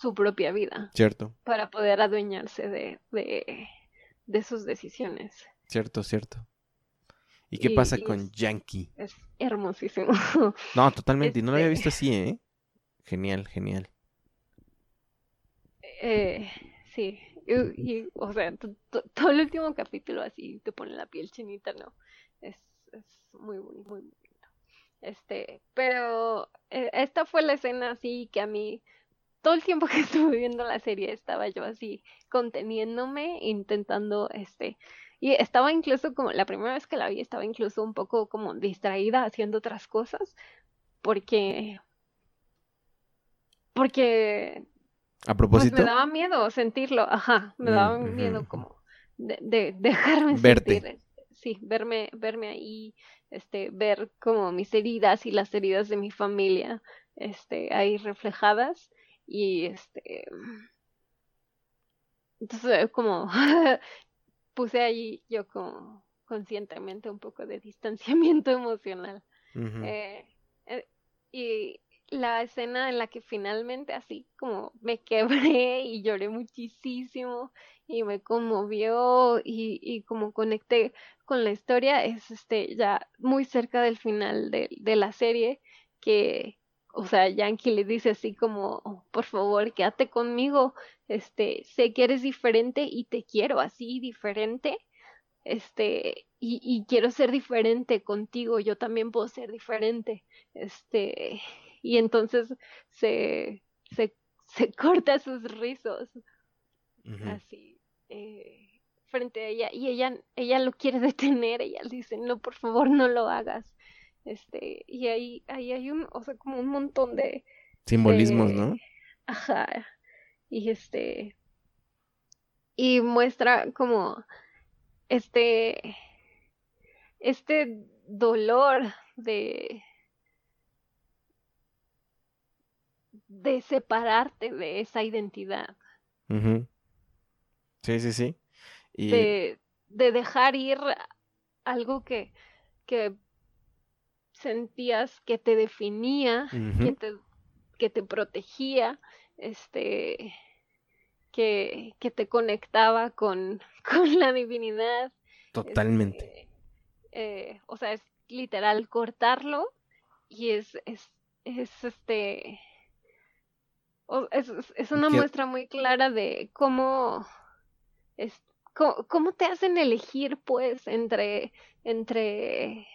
S2: su propia vida.
S1: Cierto.
S2: Para poder adueñarse de, de, sus decisiones.
S1: Cierto, cierto. ¿Y qué pasa con Yankee?
S2: Es hermosísimo. [laughs]
S1: No, totalmente. Y no lo había
S2: Este
S1: visto así, ¿eh? Genial, genial.
S2: Eh, sí, y, y, o sea, to- to- todo el último capítulo así te pone la piel chinita, ¿no? Es, es muy bonito, muy bonito. Este, pero eh, esta fue la escena así que a mí, todo el tiempo [laughs] que estuve viendo la serie estaba yo así conteniéndome, intentando, este, y estaba incluso como, la primera vez que la vi estaba incluso un poco como distraída haciendo otras cosas, porque, porque
S1: A
S2: pues
S1: propósito,
S2: me daba miedo sentirlo, ajá, me daba
S1: Mm,
S2: miedo como de, de dejarme
S1: Verte.
S2: sentir, sí, verme, verme ahí, este, ver como mis heridas y las heridas de mi familia, este, ahí reflejadas y este, entonces como [laughs] puse ahí yo como conscientemente un poco de [laughs] distanciamiento emocional. Eh, eh, y la escena en la que finalmente así como me quebré y lloré muchísimo y me conmovió y, y como conecté con la historia es este ya muy cerca del final de, de la serie que o sea Yankee le dice así como "Oh, por favor quédate conmigo este sé que eres diferente y te quiero así diferente este, y, y quiero ser diferente contigo, yo también puedo ser diferente, este, y entonces se, se, se [laughs] corta sus rizos, así, eh, frente a ella, y ella, ella lo quiere detener, ella le dice, no, por favor, no lo hagas, este, y ahí, ahí hay un, o sea, como un montón de,
S1: Simbolismos,
S2: de-
S1: ¿no?
S2: Ajá. Y este. Y muestra como este. Este dolor de. de separarte de esa identidad.
S1: Ujú. Sí, sí, sí. Y
S2: De, de dejar ir algo que, que sentías que te definía, que te, que te protegía, este, que, que te conectaba con, [laughs] con la divinidad.
S1: totalmente.
S2: este, eh, o sea, es literal cortarlo y es, es, es este, es, es- una muestra muy clara de cómo, es, cómo, cómo te hacen elegir, pues, entre, entre,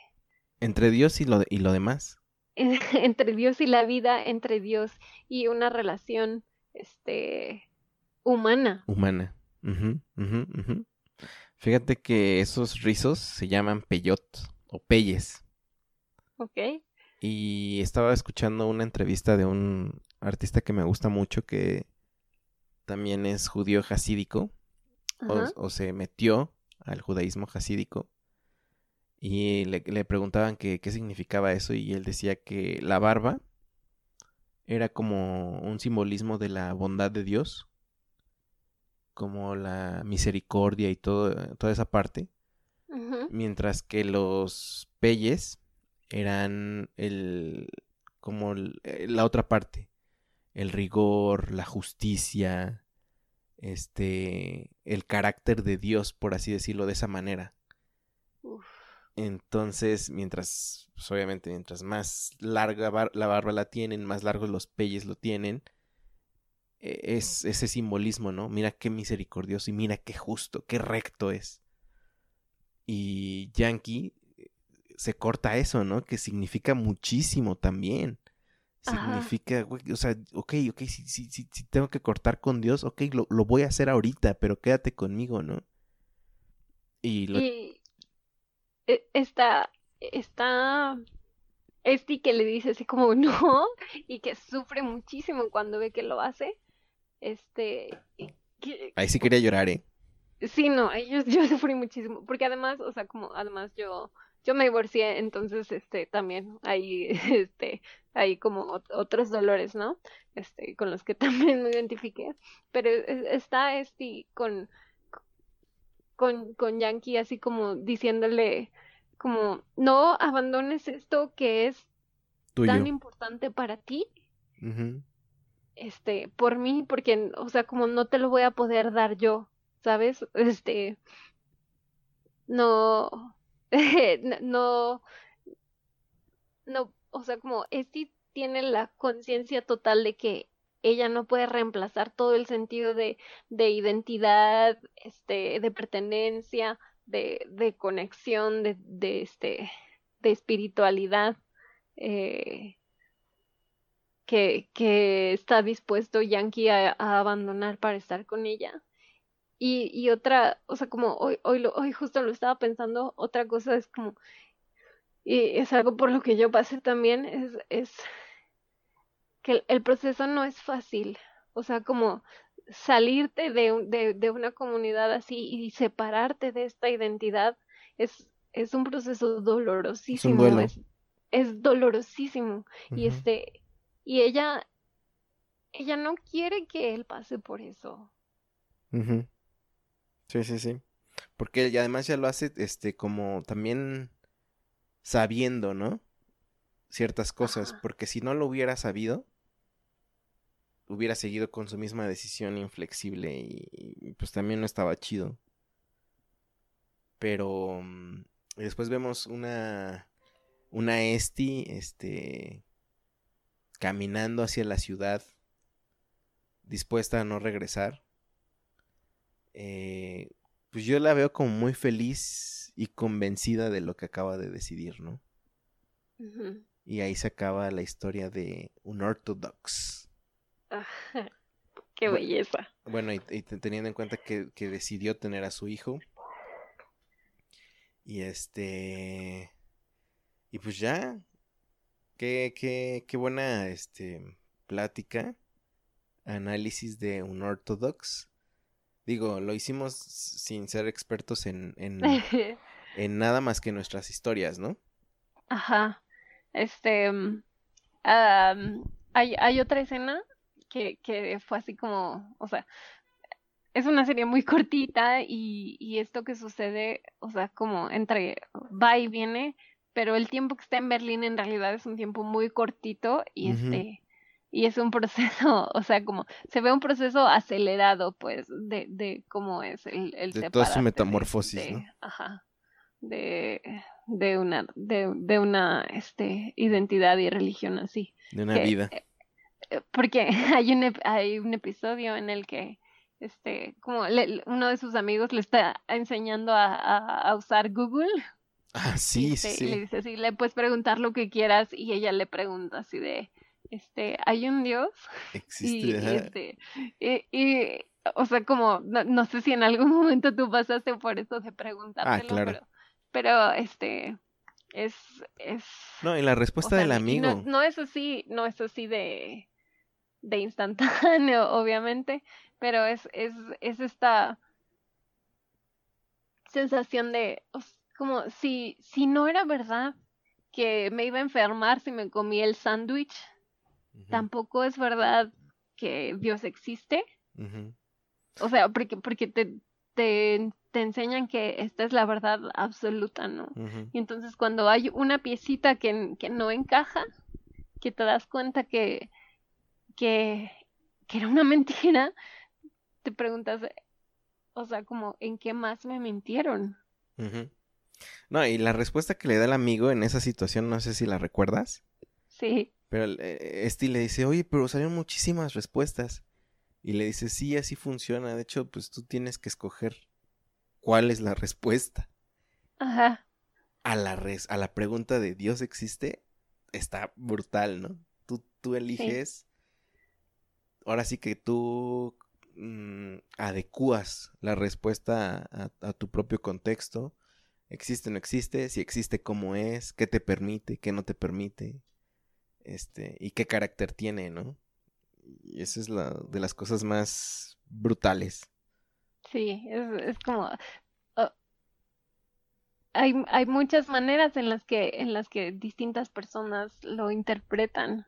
S1: Entre Dios y lo, de- y lo demás. [laughs]
S2: entre Dios y la vida, entre Dios y una relación, este, humana.
S1: humana. Fíjate que esos rizos se llaman peyot o peyes.
S2: ¿Ok?
S1: Y estaba escuchando una entrevista de un artista que me gusta mucho que también es judío jasídico o, o se metió al judaísmo jasídico y le, le preguntaban que qué significaba eso y él decía que la barba era como un simbolismo de la bondad de Dios, como la misericordia y todo, toda esa parte, mientras que los peyes eran el como el- eh, la otra parte, el rigor, la justicia, este, el carácter de Dios, por así decirlo de esa manera. Entonces, mientras, pues, obviamente, mientras más larga bar- la barba la tienen, más largos los peyes lo tienen, eh, es ese simbolismo, ¿no? Mira qué misericordioso y mira qué justo, qué recto es. Y Yankee eh, se corta eso, ¿no? Que significa muchísimo también. Significa, güey, o sea, ok, ok, si, si, si, si tengo que cortar con Dios, ok, lo, lo voy a hacer ahorita, pero quédate conmigo, ¿no? Y lo,
S2: Y está, está este que le dice así como [laughs] no, y que sufre muchísimo cuando ve que lo hace. Este, que-
S1: ahí sí quería llorar, ¿eh?
S2: sí, no, ellos, [laughs] yo sufrí muchísimo, porque además, o sea, como además yo, yo me divorcié, entonces, este, también hay, [laughs] este, hay como ot- otros dolores, ¿no? Este, con los que también me identifiqué, pero es- está este con, con, con Yankee así como diciéndole, como, no abandones esto que es
S1: Tuyo.
S2: tan importante para ti, este, por mí, porque, o sea, como no te lo voy a poder dar yo, ¿sabes? [laughs] Este, no, [laughs] no, no, o sea, como Esti tiene la conciencia total de que ella no puede reemplazar todo el sentido de, de identidad, este, de pertenencia, de, de conexión, de, de, este, de espiritualidad eh, que, que, está dispuesto Yankee a, abandonar para estar con ella. Y, y otra, o sea, como hoy, hoy, lo, hoy justo lo estaba pensando, otra cosa es como, y es algo por lo que yo pasé también, es, es que el, proceso no es fácil. O sea, como salirte de, de, de, una comunidad así y separarte de esta identidad es, es un proceso dolorosísimo. Es, es, dolorosísimo. Y este, y ella, ella no quiere que él pase por eso.
S1: Sí, sí, sí. Porque y además ya lo hace, este, como también sabiendo, ¿no? Ciertas cosas. Porque si no lo hubiera sabido, hubiera seguido con su misma decisión inflexible y, pues también no estaba chido. Pero mm, después vemos una una Esti este caminando hacia la ciudad dispuesta a no regresar. Eh, pues yo la veo como muy feliz y convencida de lo que acaba de decidir, ¿no? Y ahí se acaba la historia de un ortodox. [laughs]
S2: qué belleza.
S1: Bueno, y, teniendo en cuenta que, decidió tener a su hijo. Y este. Y pues ya. Qué, qué, qué buena este, plática. Análisis de un ortodox. Digo, lo hicimos sin ser expertos en, en, [laughs] en nada más que nuestras historias, ¿no?
S2: Ajá. Este. Um, hay, hay otra escena que, fue así como, o sea, es una serie muy cortita y, y, esto que sucede, o sea, como entre va y viene, pero el tiempo que está en Berlín en realidad es un tiempo muy cortito y este y es un [laughs] proceso, o sea, como se ve un proceso acelerado, pues, de, de cómo es el, el
S1: de toda su metamorfosis,
S2: de,
S1: ¿no?
S2: Ajá, de, de una, de, de una, este, identidad y religión así.
S1: De una vida.
S2: Eh, porque [laughs] hay un, hay un episodio en el que este como uno de sus amigos le está enseñando a, a, usar Google.
S1: Ah sí
S2: este,
S1: sí
S2: y le dice así le puedes preguntar lo que quieras y ella le pregunta así de este hay un dios
S1: existe
S2: y, este y, o sea como no, sé si en algún [laughs] momento tú pasaste por eso de preguntártelo ah, pero pero este es es
S1: no y la respuesta del amigo
S2: no, no es así no es así de de instantáneo, [laughs] obviamente, pero es, es, es esta sensación de, como si, si no era verdad que me iba a enfermar si me comí el sándwich, tampoco es verdad que Dios existe. O sea, porque, porque te, te, te, enseñan que esta es la verdad absoluta, ¿no? Y entonces cuando hay una piecita que, que no encaja, que te das cuenta que, que, que era una [laughs] mentira, te preguntas, o sea, como, ¿en qué más me mintieron?
S1: No, y la respuesta que le da el amigo en esa situación, no sé si la recuerdas.
S2: Sí.
S1: Pero este le dice, oye, pero salieron muchísimas respuestas. Y le dice, sí, así funciona. De hecho, pues tú tienes que escoger cuál es la respuesta.
S2: Ajá.
S1: A la, res a la pregunta de Dios existe, está brutal, ¿no? Tú, tú eliges ahora sí que tú mm, adecuas la respuesta a, tu propio contexto. ¿Existe o no existe? Si existe, ¿cómo es? ¿Qué te permite? ¿Qué no te permite? Este, y qué carácter tiene, ¿no? Y esa es la de las cosas más brutales.
S2: Sí, es, como ah, hay, hay muchas maneras en las que en las que distintas personas lo interpretan.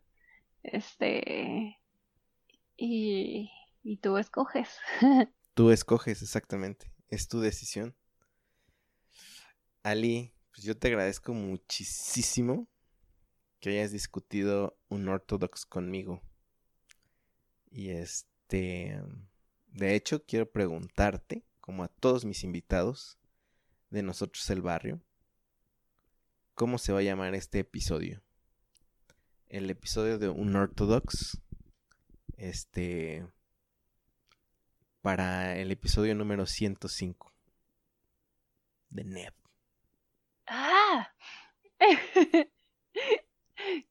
S2: Este y, y tú escoges. [laughs]
S1: tú escoges, exactamente. Es tu decisión. Ali, pues yo te agradezco muchísimo que hayas discutido un ortodox conmigo. Y este, de hecho, quiero preguntarte, como a todos mis invitados de nosotros el barrio, cómo se va a llamar este episodio. El episodio de un ortodox. Este. Para el episodio número 105 de Neb.
S2: ¡Ah! [laughs]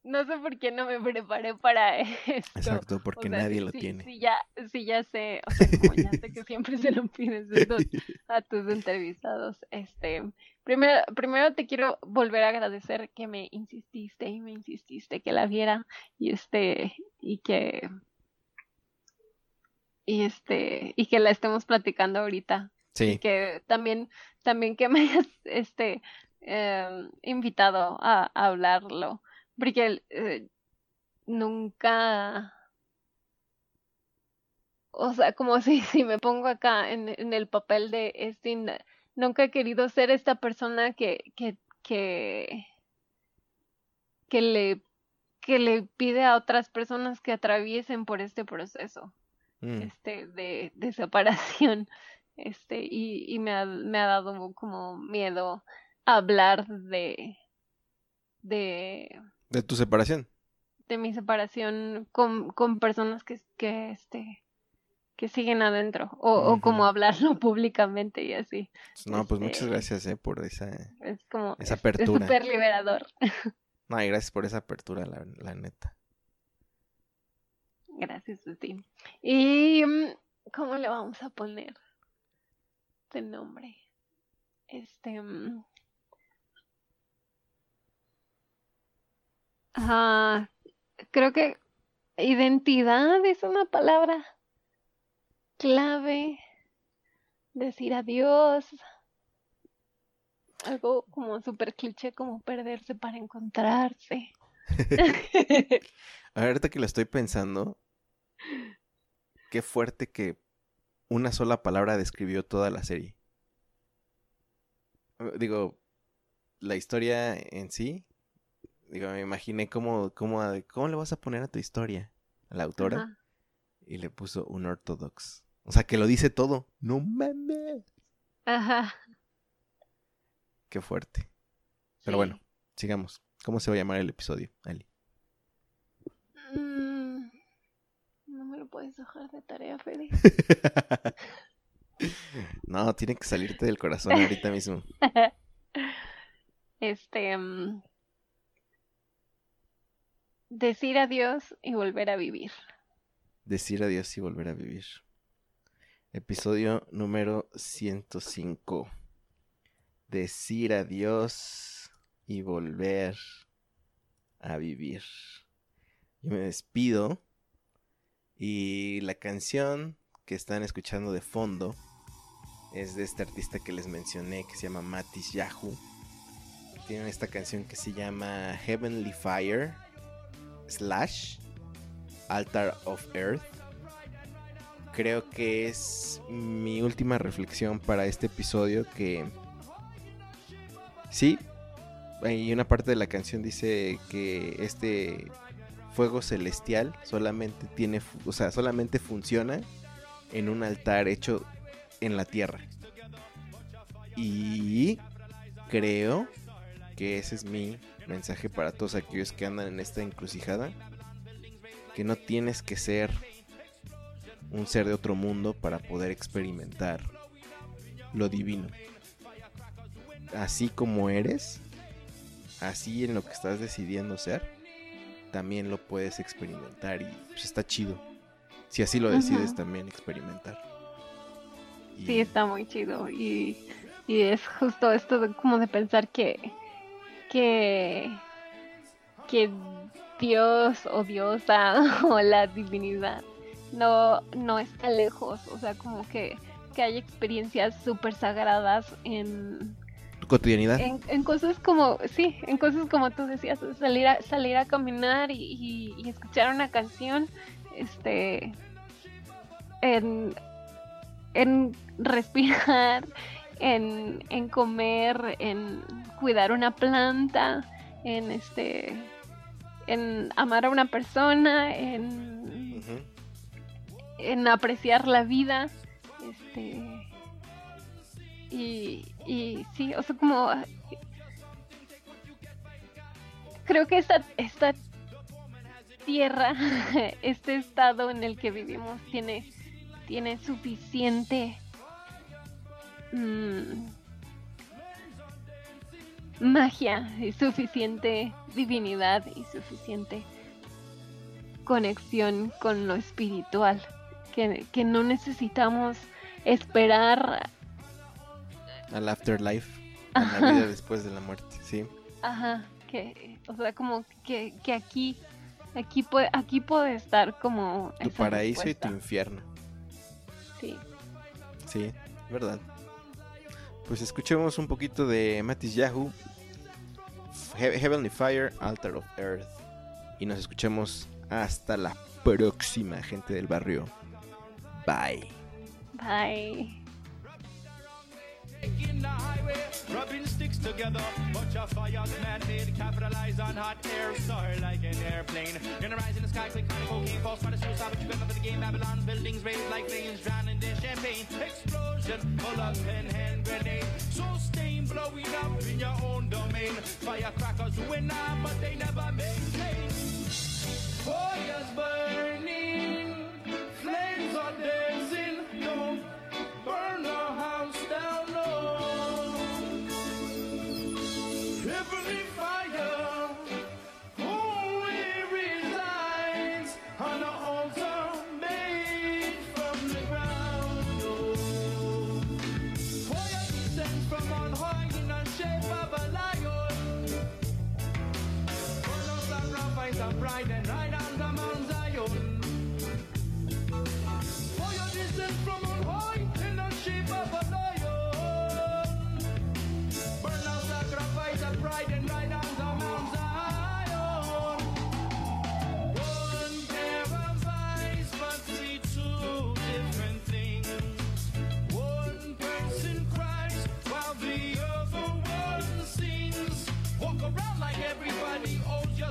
S2: no sé por qué no me preparé para esto.
S1: Exacto, porque
S2: O sea,
S1: nadie lo tiene.
S2: Sí, ya, sí, ya sé. O sea, como ya sé que [laughs] siempre se lo pides a tus, a tus entrevistados. Este, primero, primero te quiero volver a agradecer que me insististe y me insististe que la viera y este, y que, y este, y que la estemos platicando ahorita. y
S1: Sí,
S2: que también, también que me hayas [laughs] este, em, invitado a, a hablarlo, porque eh, nunca, o sea, como [laughs] si, si me pongo acá en, en el papel de este, nunca he querido ser esta persona que, que, que, que le, que le pide a otras personas que atraviesen por este proceso
S1: mm,
S2: este, de, de separación, [laughs] este, y, y me ha, me ha dado como miedo hablar de, de,
S1: de tu separación.
S2: de mi separación con, con personas que, que, este, que siguen adentro, o, o como hablarlo [laughs] públicamente y así.
S1: No, pues muchas
S2: Este-
S1: gracias eh, por esa.
S2: Es como,
S1: Esa
S2: es- es
S1: apertura.
S2: súper liberador. [laughs]
S1: No, y gracias por esa apertura, la, la neta.
S2: Gracias a ti. Y, mm, ¿cómo le vamos a poner de nombre? Este. mm, Ah, creo que identidad es una palabra clave. Decir adiós. Algo como súper cliché, como perderse para encontrarse. [laughs]
S1: Ahorita que lo estoy pensando, qué fuerte que una sola palabra describió toda la serie. Eh, Digo, la historia en sí, digo, me imaginé cómo, cómo, cómo le vas a poner a tu historia a la autora
S2: Ajá.
S1: y le puso un ortodox. O sea, que lo dice todo. No mames.
S2: Ajá.
S1: Qué fuerte. Pero
S2: sí.
S1: bueno, sigamos. ¿Cómo se va a llamar el episodio, Ali?
S2: Mm, puedes dejar de tarea, Fede. [laughs]
S1: no, tiene que salirte del corazón ahorita mismo. [laughs]
S2: Este. mm, decir adiós y volver a vivir.
S1: Decir adiós y volver a vivir. Episodio número 105. Decir adiós y volver a vivir. Yo me despido. Y la canción que están escuchando de fondo es de este artista que les mencioné que se llama Matis Yahoo. Tienen esta canción que se llama Heavenly Fire slash Altar of Earth. Creo que es mi última reflexión para este episodio que sí, hay una parte de la canción dice que este fuego celestial solamente tiene, o sea, solamente funciona en un altar hecho en la tierra. Y creo que ese es mi mensaje para todos aquellos que andan en esta encrucijada. Que no tienes que ser un ser de otro mundo para poder experimentar lo divino. Así como eres, así en lo que estás decidiendo ser, también lo puedes experimentar y pues, está chido. Si así lo decides también experimentar. Y-
S2: Sí, está muy chido. Y, y es justo esto de, como de pensar que, que, que Dios o diosa [laughs] o la divinidad no, no está lejos. O sea, como que, que hay experiencias súper sagradas en,
S1: tu cotidianidad.
S2: en, en cosas como, sí, en cosas como tú decías, salir a, salir a caminar y, y- y escuchar una canción, este, en, en respirar, en, en comer, en cuidar una planta, en este, en amar a una persona, en, en apreciar la vida, este y, y sí, o sea como creo que esta, esta tierra, [laughs] este estado en el que vivimos tiene, tiene suficiente mm, magia y suficiente divinidad y suficiente conexión con lo espiritual que, que no necesitamos esperar
S1: al afterlife, a la vida después de la muerte, sí.
S2: Ajá, que, o sea, como que, que aquí, aquí puede, aquí puede estar como
S1: tu paraíso y tu infierno.
S2: Sí.
S1: Sí, verdad. Pues escuchemos un poquito de Matis Yahoo, Heavenly Fire, Altar of Earth. Y nos escuchemos hasta la próxima, gente del barrio. Bye.
S2: Bye.
S3: In the highway, rubbing sticks together. Bunch of fires man-made, capitalize on hot air, soar like an airplane. Gonna rise in the sky, click on cocaine, false by the suicide, but you nothing to gain. Babylon buildings raised like flames, drowning in champagne. Explosion, pull up pen hand grenade. So stain blowing up in your own domain. Firecrackers win now, but they never maintain. Fires burning, flames are dancing, burn the house down low. Heavenly fire only resides on the altar made from the ground. Oh. Fire descends from on high in the shape of a lion. Burn up sacrifice of pride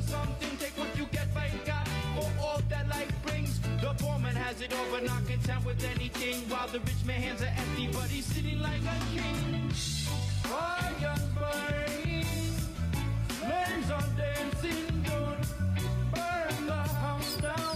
S3: something. Take what you get, by God, for all that life brings. The poor man has it over, not content with anything. While the rich man hands are empty, but he's sitting like a king. Fires burning, flames are dancing, don't burn the house down